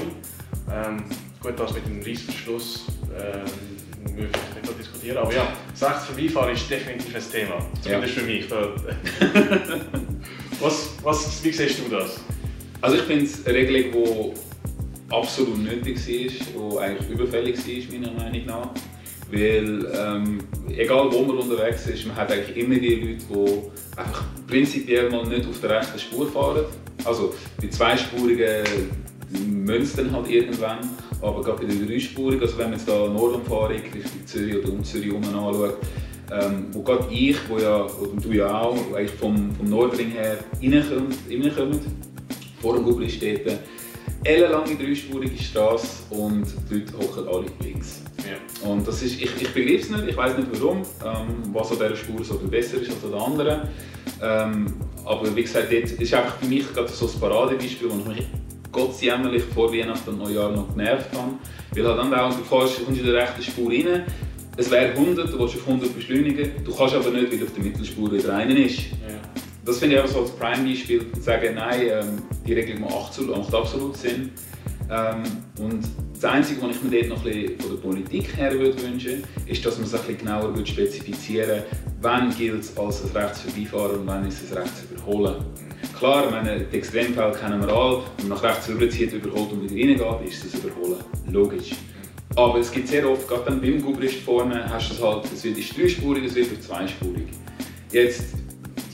Ähm, gut, das mit dem Reissverschluss äh, müssen wir vielleicht nicht diskutieren. Aber ja, das Rechtsvorbeifahren ist definitiv ein Thema. Zumindest ja. für mich. [LAUGHS] was, was, wie siehst du das? Also ich finde es eine Regelung, die absolut nötig war, die eigentlich überfällig war, meiner Meinung nach. Weil, ähm, egal wo man unterwegs ist, man hat eigentlich immer die Leute, die einfach prinzipiell mal nicht auf der rechten Spur fahren. Also die zweispurigen dann halt irgendwann, aber gerade bei der dreispurigen, also wenn man jetzt da Nordumfahrung Richtung Zürich oder um Zürich herum anschaut, ähm, wo gerade ich, wo ja, und du ja auch, eigentlich vom, vom Nordring her reinkommen, vor dem Gubristädten, ellenlange dreispurige Straße und die Leute hocken alle links. Ja. Und das ist, ich, ich begreife es nicht, ich weiß nicht warum, ähm, was an dieser Spur so besser ist als an der anderen. Ähm, aber wie gesagt, das ist einfach für mich gerade so ein Paradebeispiel, wo ich mich gottsjämmerlich vor Weihnachten und Neujahr noch genervt habe. Weil halt dann auch, du kommst in der rechten Spur rein, es wäre 100, du willst auf 100 beschleunigen, du kannst aber nicht, weil auf der Mittelspur wieder rein ist. Ja. Das finde ich einfach so als Prime-Beispiel, zu sagen, nein, ähm, die Regelung macht absolut Sinn. Ähm, und das Einzige, was ich mir dort noch ein bisschen von der Politik her würde wünschen ist, dass man es ein bisschen genauer würde spezifizieren wann gilt es als ein Rechtsvorbeifahren und wann ist es Rechtsüberholen. Klar, ich meine, die Extremfälle kennen wir alle. Wenn man nach rechts rüberzieht, überholt und wieder reingeht, ist es Überholen. Logisch. Aber es gibt sehr oft, gerade dann beim Gubrist vorne, hast du es halt, es wird dreispurig, es wird zweispurig. Jetzt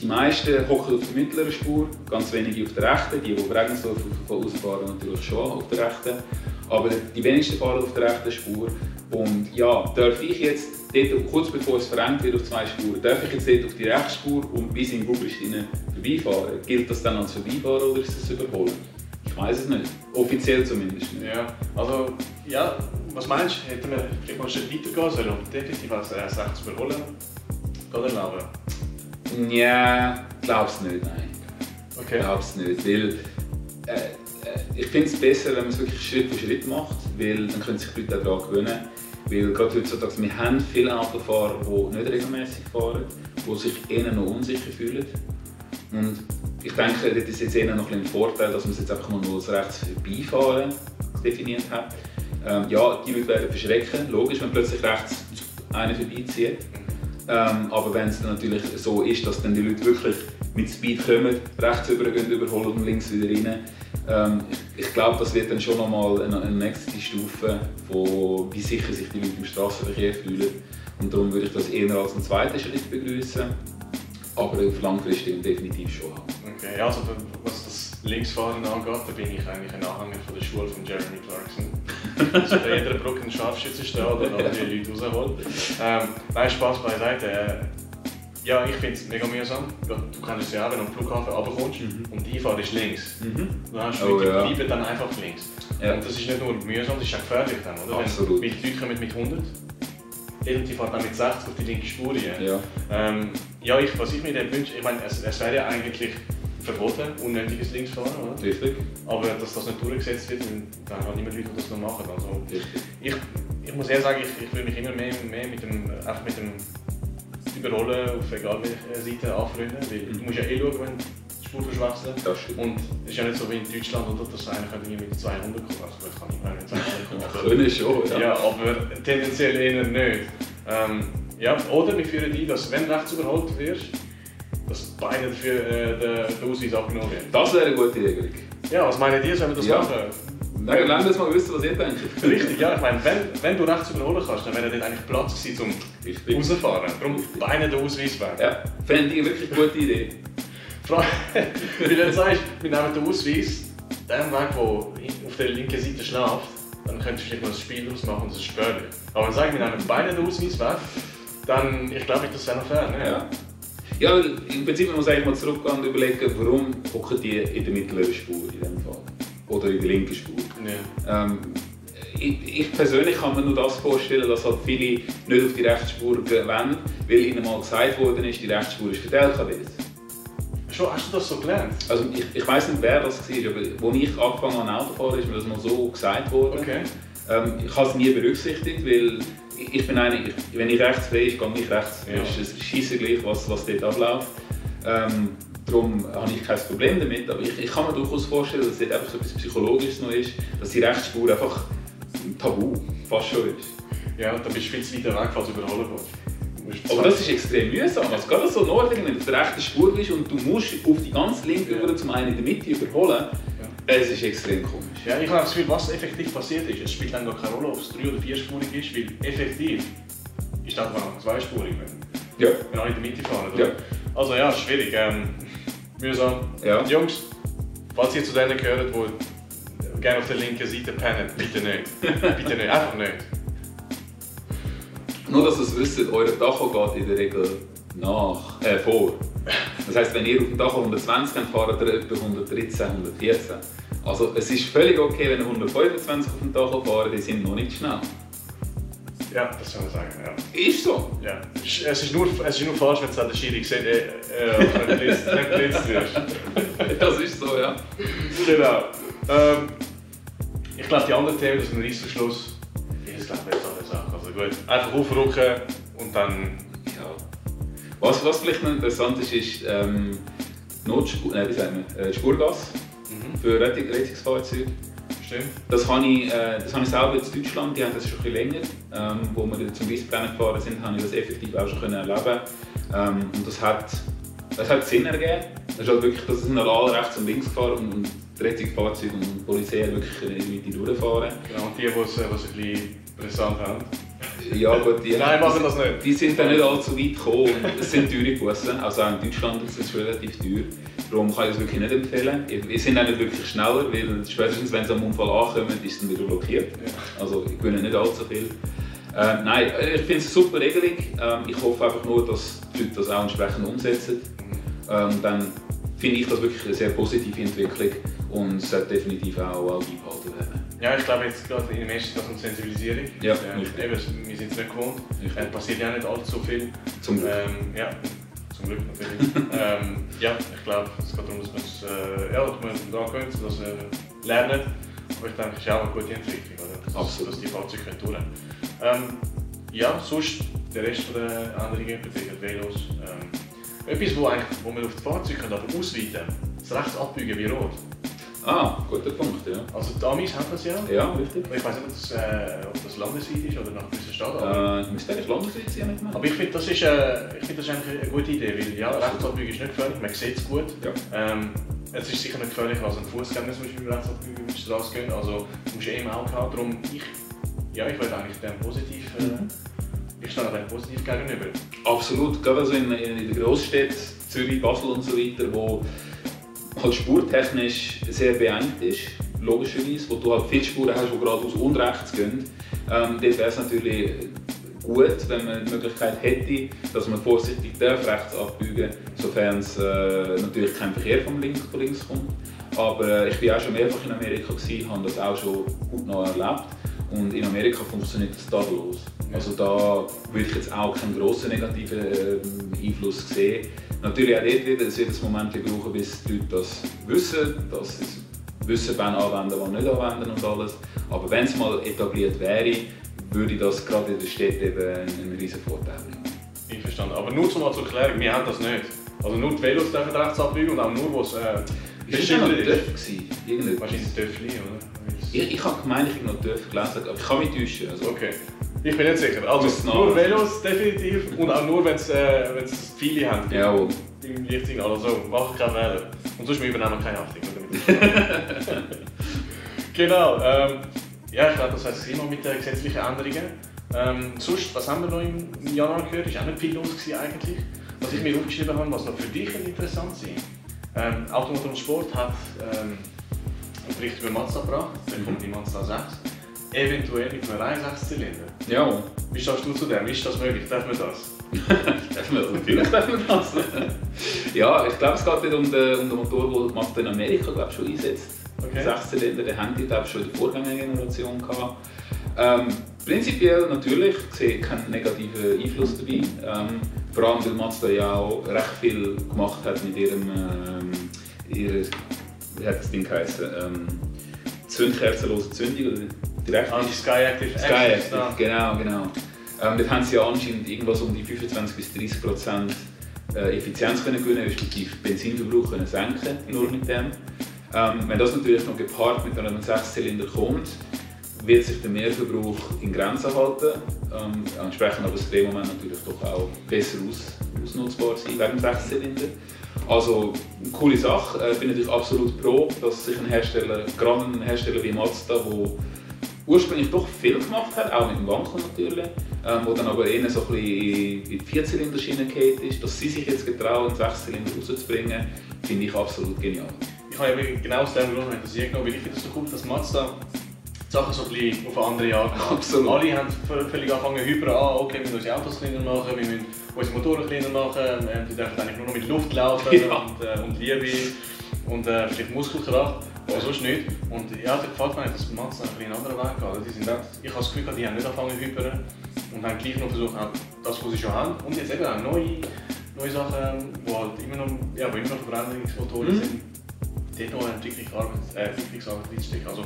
die meisten hocken auf der mittleren Spur, ganz wenige auf der rechten. Die, die auf Regensdorf rausfahren, natürlich schon auf der rechten. Aber die wenigsten fahren auf der rechten Spur. Und ja, darf ich jetzt dort, kurz bevor es verengt wird auf zwei Spuren, darf ich jetzt dort auf die Rechtsspur und bis in Gubristine vorbeifahren? Gilt das dann als Vorbeifahren oder ist das Überholen? Ich weiß es nicht. Offiziell zumindest nicht. Ja, also, ja, was meinst du? Hätten wir vielleicht mal einen Schritt weitergehen sollen und definitiv als erst rechts überholen? Geht erlauben? Ja, glaub's nicht, nein. Okay. Glaub's nicht, weil äh, äh, ich finde es besser, wenn man es wirklich Schritt für Schritt macht, weil dann können sich die Leute daran gewöhnen. Weil gerade heutzutage, wir haben viele Autofahrer, die nicht regelmäßig fahren, die sich eher noch unsicher fühlen. Und ich denke, das ist jetzt eher noch ein Vorteil, dass man es jetzt einfach mal nur als rechts vorbeifahren definiert hat. Ähm, ja, die Leute werden verschrecken, logisch, wenn plötzlich rechts einer vorbeizieht. Ähm, aber wenn es natürlich so ist, dass dann die Leute wirklich mit Speed kommen, rechts übergehen, überholen und links wieder rein, ähm, ich, ich glaube, das wird dann schon nochmal eine, eine nächste Stufe, von wie sicher sich die Leute im Straßenverkehr fühlen. Und darum würde ich das eher als einen zweiten Schritt begrüßen, aber auf langfristig definitiv schon haben. Okay, also was das Linksfahren angeht, da bin ich eigentlich ein Anhänger von der Schule von Jeremy Clarkson. Bei jeder Brücke ein Scharfschütze steht oder noch die Leute rausholt. Ähm, nein, Spaß beiseite. Äh, ja, ich finde es mega mühsam. Du kannst es ja auch, wenn du am Flughafen runterkommst Mhm. und die Einfahrt ist links. Mhm. Du hast Oh, oh, die ja. bleiben dann einfach links. Ja. Und das ist nicht nur mühsam, das ist auch gefährlich dann, oder? Absolut. Wenn die Leute kommen mit 100 und die fahren dann mit 60 auf die linke Spur. Ja. Ähm, ja, ich, was ich mir dann wünsche, ich meine, es, es wäre ja eigentlich verboten, unnötiges Linksfahren, oder? Richtig? Aber dass das nicht durchgesetzt wird, dann haben niemand Leute, die das noch machen. Also, Richtig. ich, ich muss eher sagen, ich, ich will mich immer mehr, mehr mit dem, einfach mit dem Überrollen auf egal welcher Seite anfreunden, weil du musst ja eh schauen, wenn die Spur verschwechseln. Das stimmt. Und es ist ja nicht so wie in Deutschland, oder, dass einer könnte mit 200 kommen. Also gut, kann mal mit 200 kommen. aber- Können schon, ja. ja, aber tendenziell eher nicht. Ähm, ja, oder wir führen die, dass wenn rechts überholt wirst, dass beide für äh, den, Ausweis abgenommen werden. Das wäre eine gute Regelung. Ja, was meinen die, sollen wir das Ja. machen? Nein, lass uns mal wissen, was ihr denkt. Richtig, ja, ich meine, wenn, wenn du rechts überholen kannst, dann wäre dort eigentlich Platz gewesen, um rauszufahren. Darum beide den Ausweis weg. Ja, fände ich wirklich eine gute Idee. [LAUGHS] Wie du jetzt sagst, wir nehmen den Ausweis, den Weg, der auf der linken Seite schläft, dann könntest du vielleicht noch ein Spiel daraus machen und das ist spärlich. Aber wenn wir sagen, wir nehmen beide den Ausweis weg, dann, ich glaube, das wäre noch fair. Ne? Ja. Ja, im Prinzip muss man eigentlich mal zurückgehen und überlegen, warum hocken die in der mittleren Spur in dem Fall. Oder in der linken Spur. Ja. Ähm, ich, ich persönlich kann mir nur das vorstellen, dass halt viele nicht auf die Rechtsspur gehen wollen, weil ihnen mal gesagt worden ist, die Rechtsspur ist für die LKWs. Schon, hast du das so gelernt? Also ich, ich weiß nicht, wer das war, aber als ich angefangen habe Auto zu fahren, ist mir das mal so gesagt worden. Okay. Ähm, ich habe es nie berücksichtigt, weil ich, ich bin einer, ich, wenn ich rechts will, gehe ich rechts. Ja. Es ist scheisse gleich, was, was dort abläuft. Ähm, darum habe ich kein Problem damit. Aber ich, ich kann mir durchaus vorstellen, dass dort einfach so etwas Psychologisches noch ist, dass die Rechtsspur einfach ein Tabu fast schon ist. Ja, dann bist du viel zu weit weg, falls du überholen willst. Aber das ist extrem mühsam. Also gerade so Norden, wenn du auf der rechten Spur bist und du musst auf die ganz linke Ja. zum einen in der Mitte überholen, es ist extrem komisch. Ja, ich habe das Gefühl, was effektiv passiert ist, es spielt dann gar keine Rolle, ob es drei- oder vierspurig ist, weil effektiv ist das einfach zweispurig, wenn, Ja. wenn alle in der Mitte fahren. Oder? Ja. Also ja, schwierig. Ähm, [LAUGHS] mühsam. Ja. Jungs, falls ihr zu denen gehört, die gerne auf der linken Seite pennen, bitte nicht. [LAUGHS] bitte nicht, einfach nicht. Nur, dass ihr es wisst, euer Tacho geht in der Regel nach, äh, vor. Das heisst, wenn ihr auf dem Tacho 120 habt, fahrt ihr etwa 113, 114. Also es ist völlig okay, wenn ihr 125 auf dem Tacho fahrt, die sind noch nicht schnell. Ja, das soll man sagen, ja. Ist so. ja. Es, ist nur, es ist nur falsch, wenn es an der Schiri sieht, äh, äh, wenn du geblitzt wirst. Das ist so, ja. Genau. Ähm, ich glaube, die andere Theorie, das ist ein Reissverschluss, ist glaube ich jetzt auch eine Sache. Also gut, einfach aufrücken und dann. Was, was vielleicht noch interessant ist, ist ähm, Notspur, nein, wie sagen wir, äh, Spurgas Mhm. für Rettung, Rettungsfahrzeuge. Stimmt. Das habe ich, äh, das habe ich selber in Deutschland, die haben das schon ein bisschen länger. Ähm, wo wir zum Weissbrennen gefahren sind, habe ich das effektiv auch schon können erleben ähm, Und das hat, das hat Sinn ergeben. Das ist halt wirklich, das sind halt alle rechts und links gefahren und, und die Rettungsfahrzeuge und die Polizei wirklich in die Mitte durchfahren. Genau, und die, die es, ein bisschen brisant haben. Ja gut, die, Nein, machen das nicht. Die sind dann nicht allzu weit gekommen es sind teure Bussen. Also auch in Deutschland ist es relativ teuer. Darum kann ich es wirklich nicht empfehlen. Wir sind auch nicht wirklich schneller, weil spätestens wenn sie am Unfall ankommen, ist es dann wieder blockiert. Also ich gewinne nicht allzu viel. Äh, nein, ich finde es eine super Regelung. Ähm, ich hoffe einfach nur, dass die Leute das auch entsprechend umsetzen. Ähm, dann finde ich das wirklich eine sehr positive Entwicklung und sollte definitiv auch, auch beibehalten werden. Ja, ich glaube jetzt gerade in dem ersten das um Sensibilisierung. Ja, äh, eben, wir sind es nicht gewohnt. Es äh, passiert ja nicht allzu viel. Zum Glück. Ähm, ja, zum Glück natürlich. [LAUGHS] ähm, ja, ich glaube, es geht darum, dass man es äh, ja, dass man da können, dass wir lernen. Aber ich denke, es ist auch eine gute Entwicklung, oder? Dass, Absolut. dass die Fahrzeuge können ähm, Ja, sonst der Rest der Änderungen betrifft Velos. Ähm, etwas, wo, eigentlich, wo man auf die Fahrzeuge aber ausweiten kann, das rechts abbiegen wie rot. Ah, guter Punkt, ja. Also die Amis haben das ja. Ja, richtig. Ich weiß nicht, ob das, äh, ob das landesweit ist oder nach gewissen Stadt. Äh, müsste eigentlich landesweit sein, nicht mehr. Aber ich finde, das, ist, äh, find, das ist eigentlich eine gute Idee, weil ja, Rechtsabbiegen ist nicht gefährlich, man sieht es gut. Ja. Ähm, es ist sicher nicht gefährlicher als ein Fußgänger, zum Beispiel beim Rechtsabbiegen über die Straße gehen. Also du musst eh im Auge haben. Darum, ich, ja, ich würde eigentlich dem positiv... Äh, mhm. Ich stehe dem positiv gegenüber. Absolut, gerade also in, in, in den Großstädten, Zürich, Basel und so weiter, wo halt spurtechnisch sehr beengt ist, logischerweise, wo du halt viele Spuren hast, die geradeaus und rechts gehen. Ähm, dort wäre es natürlich gut, wenn man die Möglichkeit hätte, dass man vorsichtig darf, rechts abbiegen sofern es äh, natürlich kein Verkehr von links von links kommt. Aber äh, ich war auch schon mehrfach in Amerika, gewesen, habe das auch schon gut noch erlebt. Und in Amerika funktioniert das tadellos. Also da würde ich jetzt auch keinen grossen negativen äh, Einfluss sehen. Natürlich auch dort wieder, es wird ein Moment brauchen, bis die Leute das wissen, dass sie wissen, wann anwenden, wann nicht anwenden und alles. Aber wenn es mal etabliert wäre, würde das gerade in der Stadt eben einen riesen Vorteil bringen. Ich verstehe. Aber nur zum mal zur Erklärung, wir haben das nicht. Also nur die Velos dürfen rechts abbiegen und auch nur, wo es äh, beschildert ist. Wahrscheinlich ein Töffli, oder? Ich, ich habe gemeint, ich habe noch Töff gelesen, aber ich kann mich täuschen. Also. Okay. Ich bin nicht sicher. Also nur Velos definitiv und auch nur, wenn es äh, viele haben. Jawohl. Im Lichtsignal oder so. Mach ich keinen Fehler. Und sonst übernehmen wir keine Achtung. [LAUGHS] genau. Ähm, ja, ich glaube, das heißt immer mit den gesetzlichen Änderungen. Ähm, sonst, was haben wir noch im Januar gehört? Ist auch nicht viel los gewesen eigentlich. Was ich mir aufgeschrieben habe, was noch für dich interessant sein. Ähm, Automotor und Sport hat ähm, einen Bericht über Mazda gebracht. Dann kommt die Mazda 6 eventuell mit einem reinen 6-Zylinder. Ja. Wie stehst du zu dem? Ist das möglich? Darf man das? [LAUGHS] darf man das? Natürlich darf man das. [LAUGHS] ja, ich glaube, es geht nicht um den, um den Motor, den Mazda in Amerika glaub, schon einsetzt. Okay. 6-Zylinder, den haben die glaube schon in der Vorgängergeneration gehabt. Ähm, prinzipiell natürlich, ich sehe keinen negativen Einfluss dabei. Ähm, vor allem, weil Mazda ja auch recht viel gemacht hat mit ihrem, ähm, ihrer, wie hat das Ding geheißen, ähm, zündkerzenlose Zündung, direkt. Ah, Sky Active. Sky Active, genau, genau. Ähm, dort haben sie ja anscheinend irgendwas um die 25 bis 30 Prozent äh, Effizienz können gewinnen, respektive Benzinverbrauch können senken, nur mit dem. Ähm, wenn das natürlich noch gepaart mit einem 6-Zylinder kommt, wird sich der Mehrverbrauch in Grenzen halten. Ähm, entsprechend aber das Drehmoment natürlich doch auch besser aus, ausnutzbar sein wegen dem 6-Zylinder. Also coole Sache. Ich bin natürlich absolut pro, dass sich ein Hersteller, gerade ein Hersteller wie Mazda, der ursprünglich doch viel gemacht hat, auch mit dem Wankel natürlich, ähm, wo dann aber eher so ein bisschen in die Vierzylinder-Schiene geht ist, dass sie sich jetzt getrauen, Sechszylinder rauszubringen, finde ich absolut genial. Ich habe eben genau aus dem Grund genommen, weil ich finde es so cool, dass Mazda Sachen so ein bisschen auf eine andere Art. Absolut. Alle haben völlig angefangen hyper an, okay, wir müssen unsere Autos kleiner machen, wir müssen unsere Motoren kleiner machen, ähm, die dürfen eigentlich nur noch mit Luft laufen ja. und, äh, und Liebe und äh, vielleicht Muskelkraft. Aber sonst nicht. Und ja, da gefällt mir, dass Mazda einen anderen Weg geht. Die sind auch, ich habe das Gefühl, die haben nicht angefangen zu hypern und haben gleich noch versucht, das, was sie schon haben. Und jetzt eben auch neue, neue Sachen, die halt immer noch, ja, immer noch Verbrennungsmotoren mhm. sind. Dort noch eine Entwicklungsarbeit, äh, Entwicklungsarbeit. Also,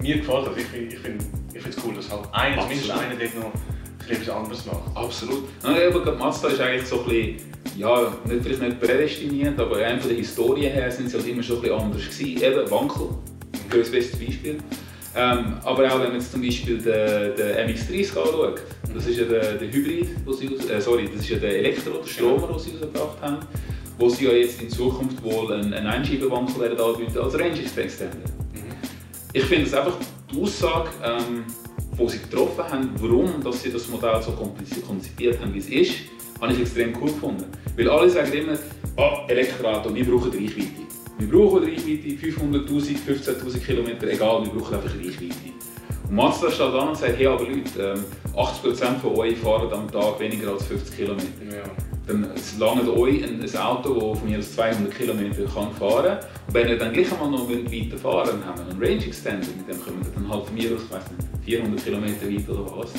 mir gefällt das. Ich finde es ich find, cool, dass halt einer, zumindest einer dort noch etwas anderes macht. Absolut. Ja, aber Mazda ist eigentlich so ein bisschen ja, nicht, vielleicht nicht prädestiniert, aber rein von der Historie her sind sie halt immer schon ein bisschen anders gewesen. Eben Wankel, das beste Beispiel. Ähm, aber auch wenn man jetzt zum Beispiel den, den MX-30 anschaut, das ist ja der, der Hybrid, sie äh, sorry, das ist ja der Elektro, der Stromer, den sie rausgebracht haben, wo sie ja jetzt in Zukunft wohl einen, einen Einschiebewankel werden anbieten als Range Extender. Ich finde es einfach die Aussage, ähm, die sie getroffen haben, warum dass sie das Modell so konzipiert haben, wie es ist, habe ich extrem cool gefunden. Weil alle sagen immer, oh, Elektroauto, wir brauchen Reichweite. Wir brauchen Reichweite, 500'000, 15'000 Kilometer, egal, wir brauchen einfach Reichweite. Mazda steht an und sagt, hey aber Leute, ähm, 80% von euch fahren am Tag weniger als 50 km. Ja. Dann langt euch ein, ein Auto, das von mir aus 200 km kann fahren kann. Und wenn ihr dann gleich einmal noch weiter fahren wollt, haben wir einen Range Extender, mit dem können wir dann halt von mir aus, ich weiss nicht, 400 km weiter oder was.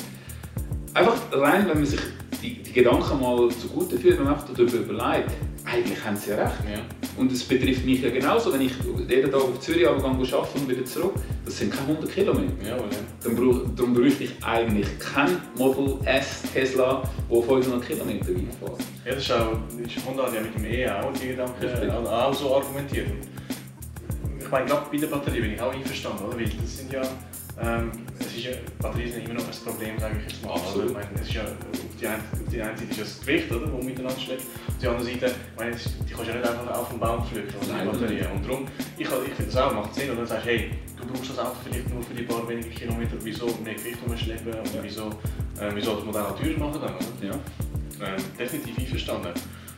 Einfach rein, wenn man sich die, die Gedanken mal zugute führt, man einfach darüber überlegt, eigentlich haben sie ja recht. Ja. Und es betrifft mich ja genauso, wenn ich jeden Tag auf Zürich arbeite und wieder zurück, das sind keine 100 Kilometer. Ja, ja. Dann brauch, darum bräuchte ich eigentlich kein Model S Tesla, der 500 Kilometer weit fährt. Ja, das ist auch, das ist Honda hat ja mit dem E auch die Gedanken auch, so argumentiert. Ich meine, gerade bei der Batterie bin ich auch einverstanden, oder? Weil das sind ja, ähm, es ist ja, Batterien sind immer noch ein Problem, sage ich jetzt mal. Absolut. Also, ich meine, es ist ja, die, einen, auf die eine Seite ist ja das Gewicht, oder, das miteinander schlägt. Auf die andere Seite, ich meine, die kannst du ja nicht einfach auf den Baum pflücken, Nein, Batterie. Und darum, ich, ich finde das auch, macht Sinn. Und dann sagst du, hey, du brauchst das Auto vielleicht nur für die paar wenige Kilometer, wieso mehr Gewicht umschleppen und Ja. wieso, äh, wieso das Modell auch teurer machen dann, oder? Ja. ähm, definitiv einverstanden.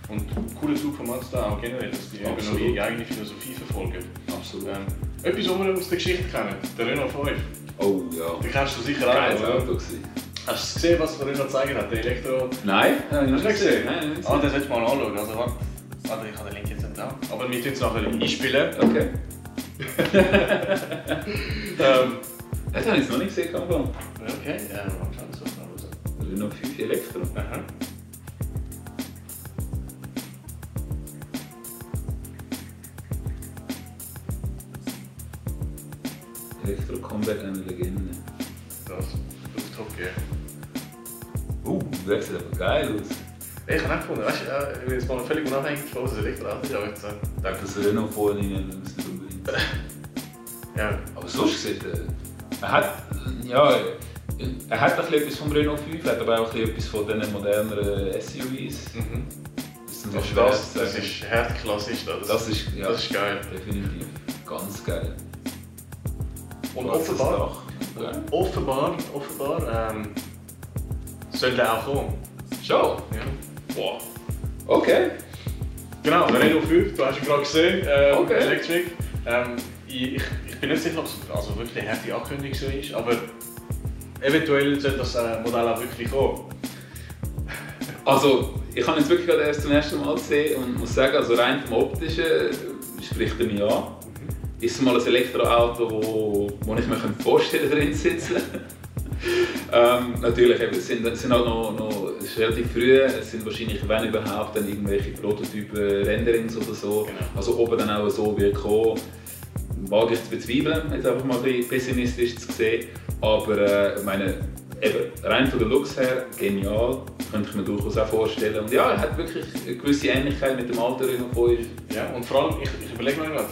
Und cooler Zug von Mazda auch generell, dass die eben Absolut. ihre eigene Philosophie verfolgen. Absolut. Ähm, etwas, was wir aus der Geschichte kennen, der Renault 5. Oh ja. Den kennst du sicher auch, oder? Hast du gesehen, was der Renault gezeigt hat? Der Elektro... Nein, ich Hast du nicht gesehen? Nein, nicht Ah, das solltest du mal anschauen. Also warte, warte ich habe den Link jetzt nicht da. Aber wir tun es nachher einspielen. Okay. [LAUGHS] Ähm, Das habe ich noch nicht gesehen, man okay, ja, mal schauen, so schnell raus. Renault 5 Elektro. Aha. Elektro Combat eine Legende. Das Gear. Uh, das sieht aber geil aus. Ich habe auch gefunden, weißt du, äh, ich bin jetzt mal völlig unabhängig von was Elektroauto ist, aber äh, Ich das vorne rein, das ist nicht unbedingt. [LAUGHS] ja, Aber sonst sieht er. Er hat. Ja. Er hat ein bisschen etwas vom Renault 5, er hat aber auch ein bisschen etwas von diesen moderneren SUVs. mhm. Das sind Das, das, das ist herdklassisch. Das, Das ist, ja, das ist geil. definitiv ganz geil. Und offenbar, Ja. offenbar, offenbar ähm, soll der auch kommen. Schon? Ja. Boah. Okay. Genau, der Renault 5, du hast ihn gerade gesehen, ähm, Okay. Electric. Ähm, ich, ich, ich bin nicht sicher, ob es also wirklich eine harte Ankündigung so ist, aber eventuell soll das äh, Modell auch wirklich kommen. Also, ich habe jetzt wirklich gerade erst zum ersten Mal gesehen und muss sagen, also rein vom Optischen äh, spricht er mich an. Ist es mal ein Elektroauto, wo, wo ich mir vorstellen könnte, drin zu sitzen? ähm, natürlich, es, sind, es sind halt noch, noch relativ früh, es sind wahrscheinlich, wenn überhaupt, dann irgendwelche Prototypen, Renderings oder so. Genau. Also ob er dann auch so wird kommen, wage ich zu bezweifeln, jetzt einfach mal ein bisschen pessimistisch zu sehen. Aber äh, ich meine, eben, rein von den Looks her, genial, könnte ich mir durchaus auch vorstellen. Und ja, er hat wirklich eine gewisse Ähnlichkeit mit dem alten Renault 5. Ja, und vor allem, ich, ich überlege mir gerade,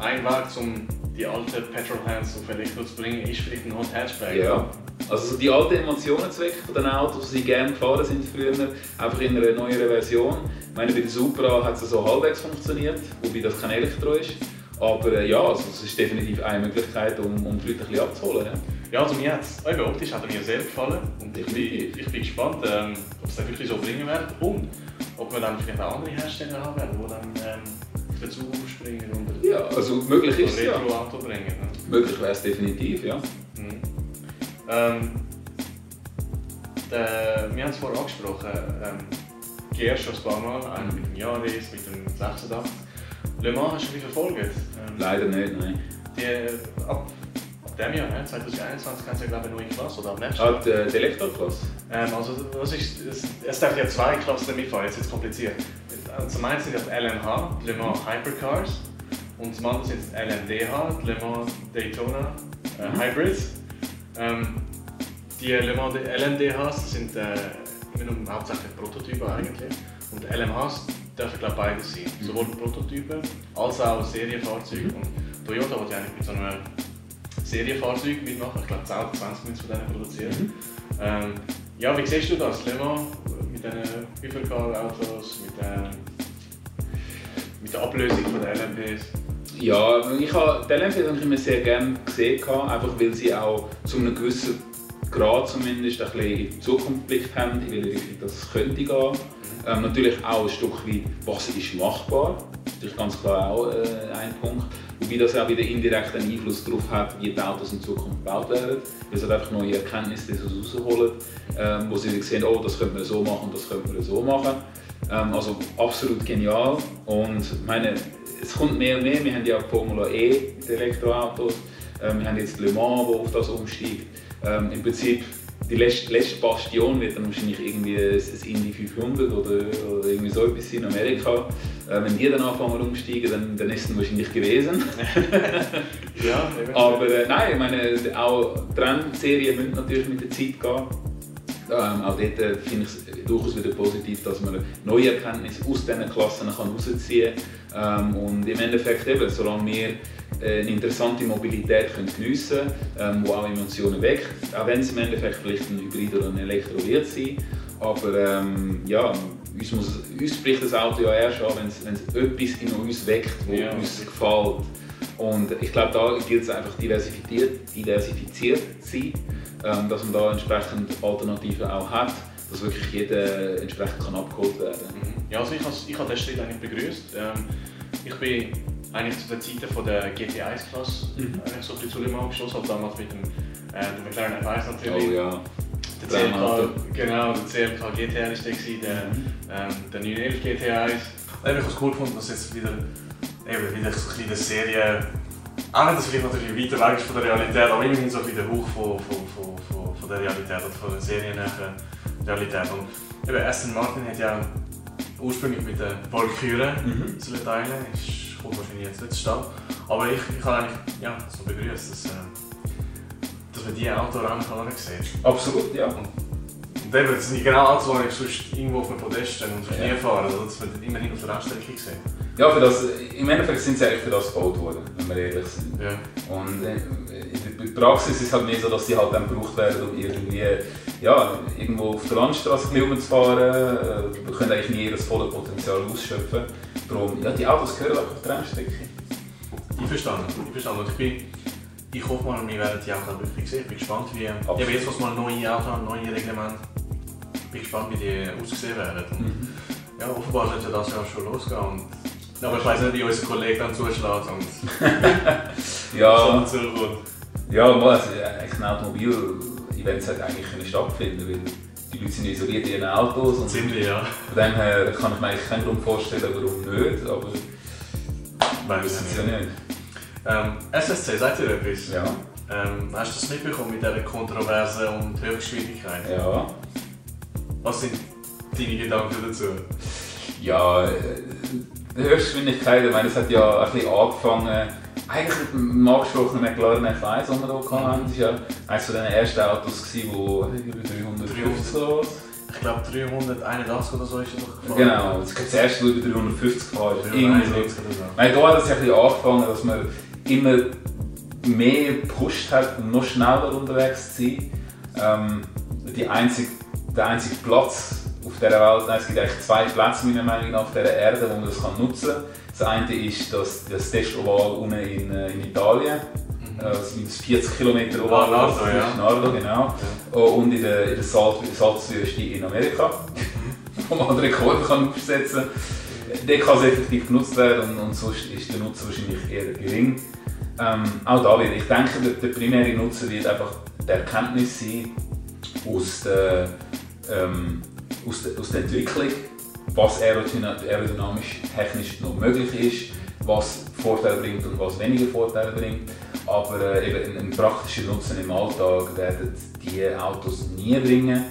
ein Weg, um die alten Petrolheads auf Elektro zu bringen, ist vielleicht ein Hot Hatchback. Ja. Also so die alten Emotionen zu wecken von den Autos, die gerne gefahren sind früher, einfach in einer neueren Version. Ich meine, bei der Supra hat es so halbwegs funktioniert, wobei das kein Elektro ist. Aber äh, ja, also, es ist definitiv eine Möglichkeit, um, um die Leute ein bisschen abzuholen. Ja. Ja, also mir hat's, eben optisch hat er mir sehr gefallen und ich bin, ich bin gespannt, ähm, ob es dann wirklich so bringen wird und ob wir dann vielleicht auch andere Hersteller haben werden, die dann ähm, dazu aufspringen und ja, also möglich ist es ja. bringen. Ne? Möglich wäre es definitiv, ja. Mhm. Ähm, der, wir haben es vorher angesprochen, ähm, Gier schon ein paar Mal, einen mit dem Yaris, mit dem 86. Le Mans hast du bisschen verfolgt. Ähm, Leider nicht, nein. die, ab, ab dem Jahr, ne, 2021, kannst du ja glaube ich eine neue Klasse oder ab nächstes Ah, Jahr. die, die Elektroklasse? Ähm, also, was ist, es, es darf ja zwei Klassen mitfahren, jetzt ist es kompliziert. Zum einen sind das LMH, die Le Mans Hypercars, und zum anderen sind es LMDH, die Le Mans Daytona äh, Mhm. Hybrids. Ähm, die Le Mans LMDHs sind äh, immer nur hauptsächlich Prototypen eigentlich. Und LMHs dürfen glaube ich beides sein, Mhm. sowohl Prototypen als auch Serienfahrzeuge. Und Toyota will ja eigentlich mit so einem Serienfahrzeug mitmachen, ich glaube 10 oder 20 müssen von denen produzieren. Mhm. Ähm, ja, wie siehst du das, Le Mans, mit diesen Hypercar-Autos, mit, ähm, mit der Ablösung von den LMPs? Ja, ich habe, die LMP habe ich immer sehr gerne gesehen, einfach weil sie auch zu einem gewissen Grad zumindest ein bisschen in die Zukunft geblickt haben, in welche Richtung das könnte gehen. Ähm, natürlich auch ein Stück weit, was ist machbar. natürlich ganz klar auch äh, ein Punkt. Wobei das auch wieder indirekt einen Einfluss darauf hat, wie die Autos in Zukunft gebaut werden. Weil es einfach neue Erkenntnisse rausholen, ähm, wo sie sehen, oh, das könnte man so machen, das könnte man so machen. Ähm, also absolut genial. Und meine, es kommt mehr und mehr. Wir haben ja Formula E mit Elektroautos. Ähm, wir haben jetzt Le Mans, der auf das umsteigt. Ähm, Im Prinzip die letzte, letzte Bastion wird dann wahrscheinlich irgendwie ein Indy 500 oder, oder irgendwie so etwas in Amerika. Äh, wenn die dann anfangen umsteigen, dann, dann ist es wahrscheinlich gewesen. [LAUGHS] ja, Aber äh, nein, ich meine, auch die Rennserien müssen natürlich mit der Zeit gehen. Ähm, auch dort äh, finde ich es durchaus wieder positiv, dass man neue Erkenntnisse aus diesen Klassen herausziehen kann. Ähm, und im Endeffekt eben, solange wir äh, eine interessante Mobilität können geniessen können, ähm, die auch Emotionen weckt. Auch wenn es im Endeffekt vielleicht ein Hybrid oder ein Elektro wird sein. Aber ähm, ja, uns, muss, uns spricht das Auto ja erst an, wenn es etwas in uns weckt, das ja. uns gefällt. Und ich glaube, da gilt es einfach diversifiziert, diversifiziert zu sein, ähm, dass man da entsprechend Alternativen auch hat, dass wirklich jeder entsprechend kann abgeholt werden kann. Mhm. Ja, also ich habe ich den Schritt eigentlich begrüßt. Ähm, ich bin eigentlich zu den Zeiten von der GT1-Klasse mhm. eigentlich so ein bisschen zu Lima angeschlossen, habe damals mit dem, äh, dem McLaren F1 natürlich. Oh ja. Der CLK, genau, der CLK GTR ist der, der, ähm, der 911 GT1. Ich habe es cool gefunden, dass jetzt wieder, eben, wieder so eine kleine Serie, auch wenn das vielleicht natürlich weiter weg ist von der Realität, aber immerhin so ein bisschen der Hauch von, von, von, von, der Realität oder von der seriennäheren Realität. Und eben, Aston Martin hat ja ursprünglich mit der Valkyrie mhm. zu teilen, ist kommt wahrscheinlich jetzt nicht zustande. Aber ich, ich habe eigentlich ja, so begrüßt, dass, äh, dass man diese Autorennen sieht. Absolut, ja. Und, und eben, das sind genau Autos, die ich sonst irgendwo auf einem Podest und sonst ja. nie fahren, also, dass man immerhin auf der Rennstrecke sieht. Ja, für das, im Endeffekt sind sie eigentlich für das gebaut worden, wenn wir ehrlich sind. Ja. Und in der Praxis ist es halt mehr so, dass sie halt dann gebraucht werden, um irgendwie ja, irgendwo auf der Landstraße rumzufahren. Äh, wir können eigentlich nie das volle Potenzial ausschöpfen. Darum, ja, die Autos gehören einfach auf die Rennstrecke. Ich verstehe, ich verstehe. Ich, bin, ich hoffe mal, wir werden die Autos wirklich sehen. Ich bin gespannt, wie... Absolut. Ja, jetzt, was mal neue Autos haben, neue Reglemente, ich bin gespannt, wie die aussehen werden. Mhm. Ja, offenbar sollte das ja schon losgehen. Und, aber ich weiß nicht, wie unser Kollege dann zuschlägt [LAUGHS] und ja, ja, mal, also, ein Automobil-Event sollte eigentlich stattfinden weil die Leute sind isoliert in ihren Autos. Und Ziemlich, ja. Von dem her kann ich mir eigentlich keinen Grund vorstellen, warum nicht, aber Nein, wissen es ja nicht. Ähm, SSC, sagt ihr etwas? Ja. Ähm, hast du das mitbekommen mit dieser Kontroverse die Höchstgeschwindigkeit? Ja. Was sind deine Gedanken dazu? Ja, äh, die Höchstgeschwindigkeit, ich meine, es hat ja ein bisschen angefangen eigentlich mit dem angesprochenen McLaren F1, den wir hier hatten. Das war ja eines von den ersten Autos, das über 350 oder Ich glaube 381 oder so ist er doch gefahren. Genau, das ist das erste, das über 350 gefahren ist. Irgendwie so. Nein, da hat es ja ein bisschen angefangen, dass man immer mehr gepusht hat, um noch schneller unterwegs zu sein. Ähm, die einzige, der einzige Platz auf dieser Welt, nein, es gibt eigentlich zwei Plätze meiner Meinung nach auf dieser Erde, wo man das nutzen kann das eine ist das, das Testoval unten in, äh, in Italien. Mhm. Äh, das sind 40 Kilometer Oval. Ah, Nardo, ja. Nardo, genau. Ja. Und in der, in der Salz, Salzwüste in Amerika, [LAUGHS] wo man den Rekord kann aufsetzen kann. Dort kann es effektiv genutzt werden und, und sonst ist der Nutzen wahrscheinlich eher gering. Ähm, auch da wieder, ich denke, der, der primäre Nutzen wird einfach die Erkenntnis sein aus der, ähm, aus der, aus der Entwicklung was aerodynamisch technisch noch möglich ist, was Vorteile bringt und was weniger Vorteile bringt. Aber äh, eben einen praktischen Nutzen im Alltag werden die Autos nie bringen.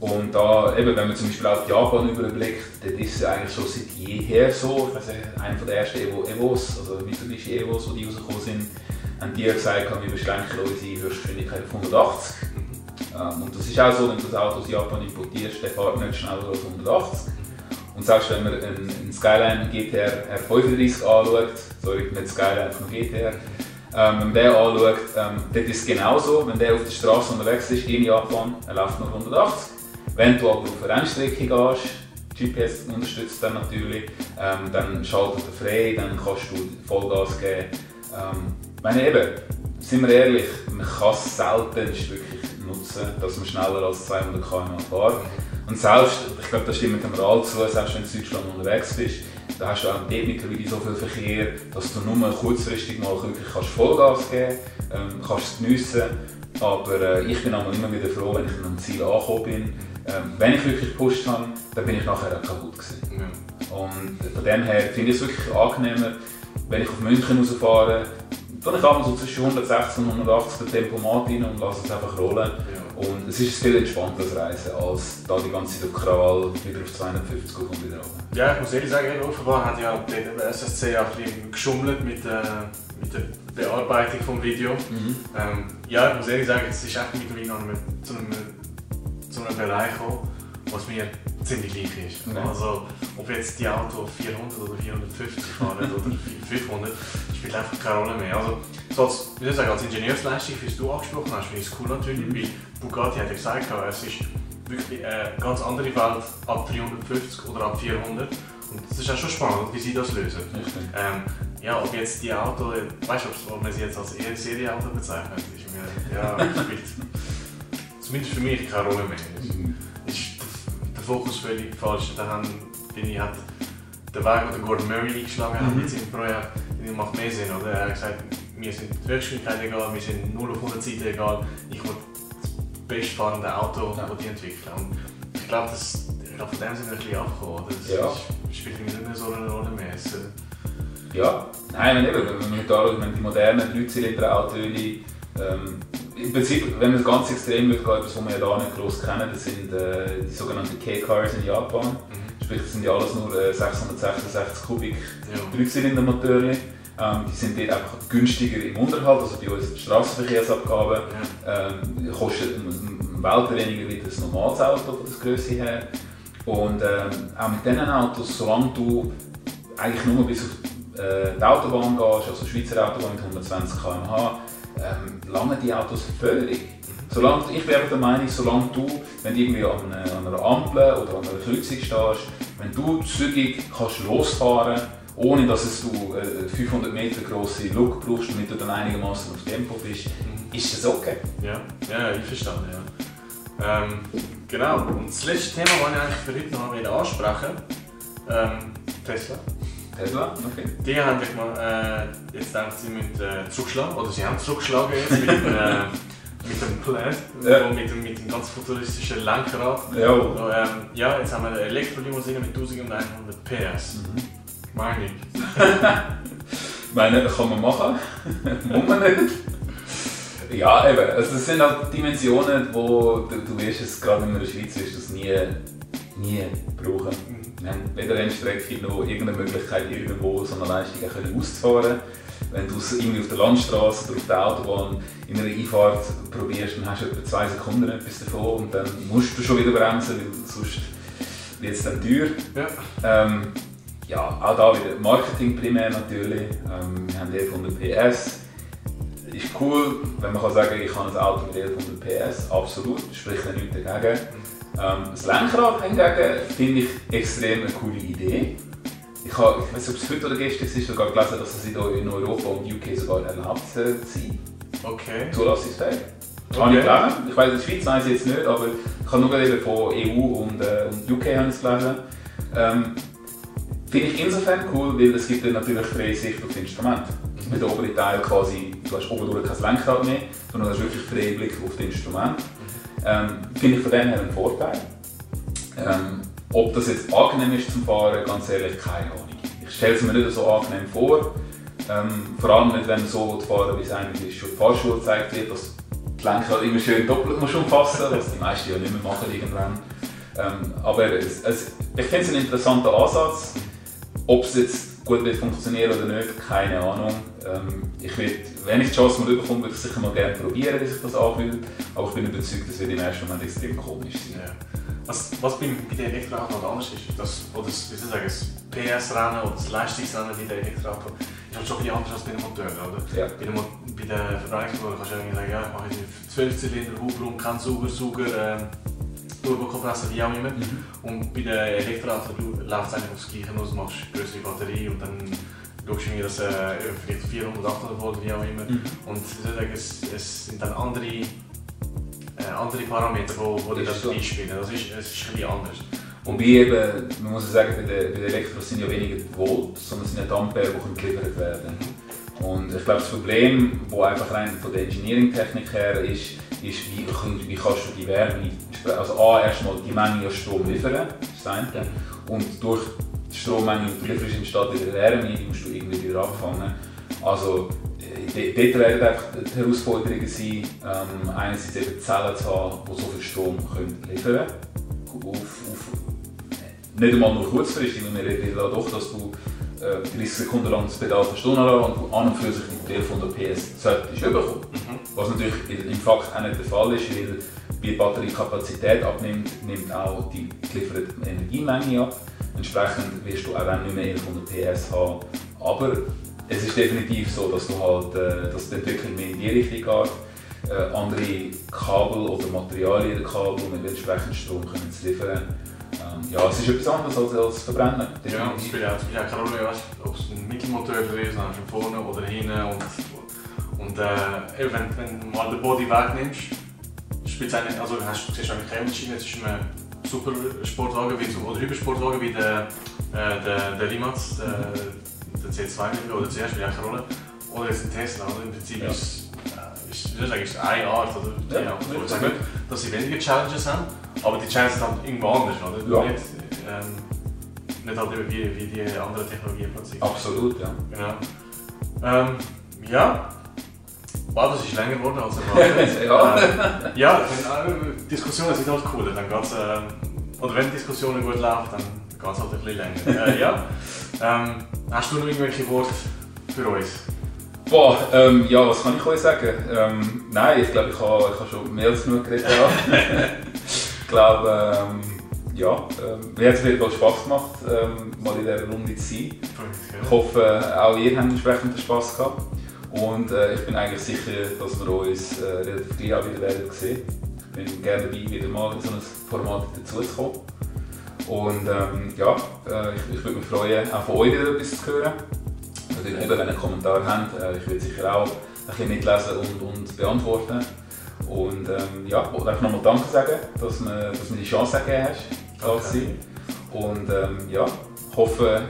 Und da, eben, wenn man zum Beispiel auf Japan überblickt, dann ist es eigentlich schon seit jeher so. Ich einer der ersten Evo, Evos, also Mitsubishi Evos, die rausgekommen sind, haben die gesagt, wir beschränken unsere Höchstgeschwindigkeit auf 180. Ähm, und das ist auch so, wenn du das Auto aus Japan importierst, der fährt nicht schneller als 180. Und selbst wenn man einen, Skyline GTR R35 anschaut, sorry, nicht Skyline, von GTR, ähm, wenn man den anschaut, ähm, dort ist es genauso, wenn der auf der Straße unterwegs ist in Japan, er läuft noch 180. Wenn du aber auf eine Rennstrecke gehst, GPS unterstützt dann natürlich, ähm, dann schaltet er frei, dann kannst du Vollgas geben. Ähm, meine eben, sind wir ehrlich, man kann es selten wirklich nutzen, dass man schneller als 200 km fährt. Und selbst, ich glaube, das stimmt dem Rat zu, selbst wenn du in Deutschland unterwegs bist, da hast du auch mittlerweile so viel Verkehr, dass du nur kurzfristig mal wirklich kannst Vollgas geben kannst, ähm, kannst es geniessen. Aber äh, ich bin immer wieder froh, wenn ich an einem Ziel angekommen bin. Ähm, wenn ich wirklich gepusht habe, dann bin ich nachher auch kaputt gewesen. Ja. Und von dem her finde ich es wirklich angenehmer, wenn ich auf München rausfahre, dann kann man so zwischen 160 und 180 den Tempomat rein und lasse es einfach rollen. Ja. Und es ist ein viel entspannteres Reisen, als da die ganze Zeit Krawall wieder auf 250 und wieder runter. Ja, ich muss ehrlich sagen, offenbar hat ja der SSC auch ein bisschen geschummelt mit, äh, mit der Bearbeitung des Videos. Mhm. Ähm, ja, ich muss ehrlich sagen, es ist echt mittlerweile zu einem, zu einem Bereich gekommen, was mir ziemlich gleich ist. Mhm. Also, ob jetzt die Auto 400 oder 450 fahren oder [LAUGHS] 500, spielt einfach keine Rolle mehr. Also, so als, ich sagen, als Ingenieursleistung, wie du angesprochen hast, finde ich es cool natürlich, mhm. weil Bugatti hat ja gesagt, es ist wirklich eine ganz andere Welt ab 350 oder ab 400. Und es ist auch schon spannend, wie sie das lösen. Ähm, ja, ob jetzt die Auto, weißt du, ob man sie jetzt als Serieauto bezeichnet, ist mir, ja, [LAUGHS] spielt zumindest für mich keine Rolle mehr. Mhm. Ist der, Fokus völlig falsch. Da bin ich, hat der Weg, den Gordon Murray eingeschlagen hat mhm. mit seinem Projekt, macht mehr Sinn. Oder? Er hat gesagt, mir sind die Wirkgeschwindigkeit egal, mir sind 0 auf 100 Seiten egal, ich will das bestfahrende Auto ja. die entwickeln. Und ich glaube, glaub, von dem sind wir ein bisschen abgekommen. Das ja. spielt nicht mehr so eine Rolle mehr. Äh ja, nein, eben, wenn man da wenn die modernen 3-Zylinder-Autos ähm, im Prinzip, wenn man es ganz extrem wird, etwas, was wir ja da nicht groß kennen, das sind äh, die sogenannten K-Cars in Japan. Mhm. Sprich, das sind ja alles nur äh, 666 Kubik ja. Dreizylindermotoren. Ähm, die sind dort einfach günstiger im Unterhalt, also bei uns Straßenverkehrsabgaben ja. ähm, kostet ein, Welt weniger wie ein normales Auto von der Größe her. Und ähm, auch mit diesen Autos, solange du eigentlich nur bis auf äh, die Autobahn gehst, also Schweizer Autobahn mit 120 km/h, ähm, langen die Autos völlig. Solange, ich wäre der Meinung, solange du, wenn du irgendwie an an einer Ampel oder an einer Kreuzung stehst, wenn du zügig kannst losfahren ohne dass es du äh, 500 Meter große Look brauchst, damit du dann einigermaßen auf Tempo bist, ist das okay. Ja, ja ich verstanden. Ja. Ähm, genau, und das letzte Thema, das ich eigentlich für heute noch ansprechen ähm, Tesla. Tesla, okay. Die haben sich mal äh, jetzt gedacht, sie müssen äh, zurückschlagen, oder sie haben zurückgeschlagen jetzt mit, [LAUGHS] äh, mit dem Plaid, ja. mit, dem, mit dem ganz futuristischen Lenkrad. Ja. Und, ähm, ja, jetzt haben wir eine Elektrolimousine mit 1100 PS. Mhm. Meine ich. [LAUGHS] meine, kann man machen. [LAUGHS] Muss man nicht. Ja, eben. Also das sind halt Dimensionen, wo du, du wirst es gerade in der Schweiz wirst das nie, nie brauchen. Wir haben weder Rennstrecke noch irgendeine Möglichkeit, irgendwo so eine Leistung auszufahren. Wenn du es irgendwie auf der Landstraße oder auf der Autobahn in einer Einfahrt probierst, dann hast du etwa zwei Sekunden etwas davon und dann musst du schon wieder bremsen, weil sonst wird es dann teuer. Ja. Ähm, ja, auch da wieder Marketing primär natürlich. Ähm, wir haben 1100 PS. Ist cool, wenn man kann sagen ich habe ein Auto mit 1100 PS, absolut, spricht ja nichts dagegen. Ähm, das Lenkrad hingegen finde ich extrem eine coole Idee. Ich, habe, ich weiß nicht, ob es heute oder gestern ist, sogar gelesen, dass es in Europa und UK sogar erlaubt sein Okay. Zulassungsfähig. Okay. Habe ich gelesen. Ich weiß, in der Schweiz weiß ich jetzt nicht, aber ich habe nur eben von EU und, äh, und UK habe ich es gelesen. Ähm, Finde ich insofern cool, weil es gibt dann natürlich freie Sicht auf das Instrument. Mhm. Mit der oberen Teil quasi, du hast oben durch kein Lenkrad mehr, sondern du hast wirklich freien Blick auf das Instrument. Ähm, Finde ich von dem her einen Vorteil. Ähm, ob das jetzt angenehm ist zum Fahren, ganz ehrlich, keine Ahnung. Ich stelle es mir nicht so angenehm vor. Ähm, vor allem nicht, wenn man so fahren wie es eigentlich schon der Fahrschule gezeigt wird, dass die Lenkrad immer schön doppelt muss umfassen, was die meisten ja nicht mehr machen irgendwann. Ähm, aber es, es, ich finde es ein interessanter Ansatz. Ob es jetzt gut wird funktionieren oder nicht, keine Ahnung. Ähm, ich will, wenn ich die Chance mal bekomme, würde ich sicher mal gerne probieren, wie sich das anfühlt. Aber ich bin überzeugt, das wird im ersten Moment extrem komisch sein. Ja. Was, was bei, bei den Elektroautos anders ist, das, oder das, wie soll sagen, das PS-Rennen oder das Leistungsrennen bei den Elektroautos ist halt schon ein bisschen anders als bei den Motoren. Oder? Ja. Bei, den, bei den Verbrennungsmotoren kannst du irgendwie sagen, ja, ich mache jetzt 12 Zylinder, Hubraum, kein Sauger, Sauger, ähm, Turbokompressor, wie auch immer. Mhm. Und bei den Elektroautos läuft es eigentlich aufs Gleiche aus, du machst eine größere Batterie und dann schaust du, dass äh, vielleicht 400, 800 Volt, wie auch immer. Mhm. Und es, es sind dann andere, äh, andere Parameter, die, die das so. einspielen. Das ist, es ist ein bisschen anders. Wobei eben, man muss sagen, bei den, bei Elektros sind ja weniger Volt, sondern es sind ja die Ampere, die geliefert werden. Und ich glaube, das Problem, das einfach rein von der Engineering-Technik her ist, ist, wie, wie kannst du die Wärme, also A, erstmal die Menge an Strom liefern, das eine. Und durch die Strommenge, du lieferst, entsteht wieder Wärme, die musst du irgendwie wieder abfangen. Also, äh, dort werden einfach die Herausforderungen sein, ähm, einerseits eben Zellen zu haben, die so viel Strom können liefern können. Auf, auf, nicht einmal nur kurzfristig, sondern wir reden doch, dass du 30 äh, Sekunden lang das Pedal von Stunde und an und für sich die 1100 PS solltest überkommen. Mhm. Was natürlich im Fakt auch nicht der Fall ist, weil wie die Batteriekapazität abnimmt, nimmt auch die gelieferte Energiemenge ab. Entsprechend wirst du auch dann nicht mehr 1100 PS haben. Aber es ist definitiv so, dass, du halt, äh, dass die Entwicklung mehr in die Richtung geht. Äh, andere Kabel oder Materialien der Kabel mit entsprechend Strom können zu liefern ähm, ja, es ist etwas anderes als, als Verbrennen. Ja, es spielt ja keine Rolle, ob es ein Mittelmotor ist, also vorne oder hinten. Und, und äh, wenn, wenn du mal den Body wegnimmst, spielt eigentlich, also hast, du siehst eigentlich keine Unterschiede zwischen einem super Sportwagen wie, oder Hypersportwagen wie der, äh, der, der Rimac, der, der C2 oder C spielt keine Rolle. Oder jetzt ein Tesla, oder? Im Prinzip ja. ist, äh, ist, ist, ist eine Art, oder? Ja, ja, ich sage nicht, dass sie weniger Challenges haben. Aber die Chance ist halt irgendwo anders, oder? Ja. Nicht, ähm, nicht halt wie, wie die andere Technologie plötzlich. Absolut, ja. Genau. Ähm, ja. Wow, das ist länger geworden als erwartet. [LAUGHS] ja. Ähm, ja, wenn, äh, Diskussionen sind halt cool. Dann geht's, äh, oder wenn Diskussionen gut laufen, dann geht es halt ein bisschen länger. [LAUGHS] Äh, ja. Ähm, hast du noch irgendwelche Worte für uns? Boah, ähm, ja, was kann ich euch sagen? Ähm, nein, ich glaube, ich habe, ich habe schon mehr als genug geredet. [LAUGHS] ich glaube, ähm, ja, ähm, mir hat es auf jeden Fall Spass gemacht, ähm, mal in dieser Runde zu sein. Ich hoffe, auch ihr habt entsprechend Spass gehabt. Und äh, ich bin eigentlich sicher, dass wir uns äh, relativ gleich auch wieder werden Ich bin gerne dabei, wieder mal in so ein Format dazuzukommen. Und ähm, ja, äh, ich, ich würde mich freuen, auch von euch wieder etwas zu hören. Natürlich, eben, wenn ihr Kommentar habt, äh, ich würde sicher auch ein bisschen mitlesen und, und beantworten. Und ähm, ja, ich wollte einfach nochmal Danke sagen, dass du mir, dass mir die Chance gegeben hast, da zu sein. Und ähm, ja, hoffe,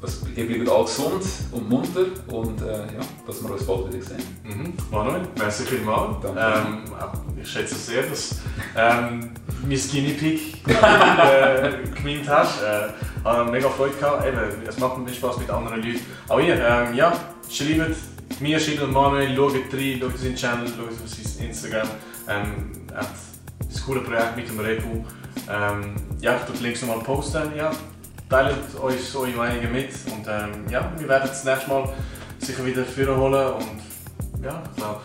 dass ihr bleibt alle gesund und munter und äh, ja, dass wir uns bald wieder sehen. Mhm. Manuel, merci vielmals. Ähm, ich schätze sehr, dass ähm, mein Skinny Pig [LAUGHS] äh, gemeint hast. Äh, habe mega Freude gehabt. Eben, es macht mir Spaß mit anderen Leuten. Auch ihr, ähm, ja, schreibt mir, schreibt Manuel, schaut rein, schaut seinen Channel, schaut auf sein Instagram. Ähm, hat ein cooles Projekt mit dem Repu. Ähm, ja, ich tue die Links nochmal posten. Ja, teilt euch eure Meinungen mit und ähm, ja, wir werden das nächste Mal sicher wieder führen holen und ja, ich glaube,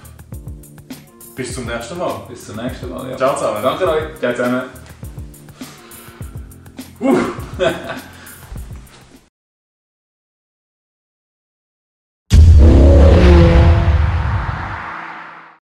bis zum nächsten Mal. Bis zum nächsten Mal, ja. Ciao zusammen. Danke euch. Ciao zusammen. Uh. [LAUGHS]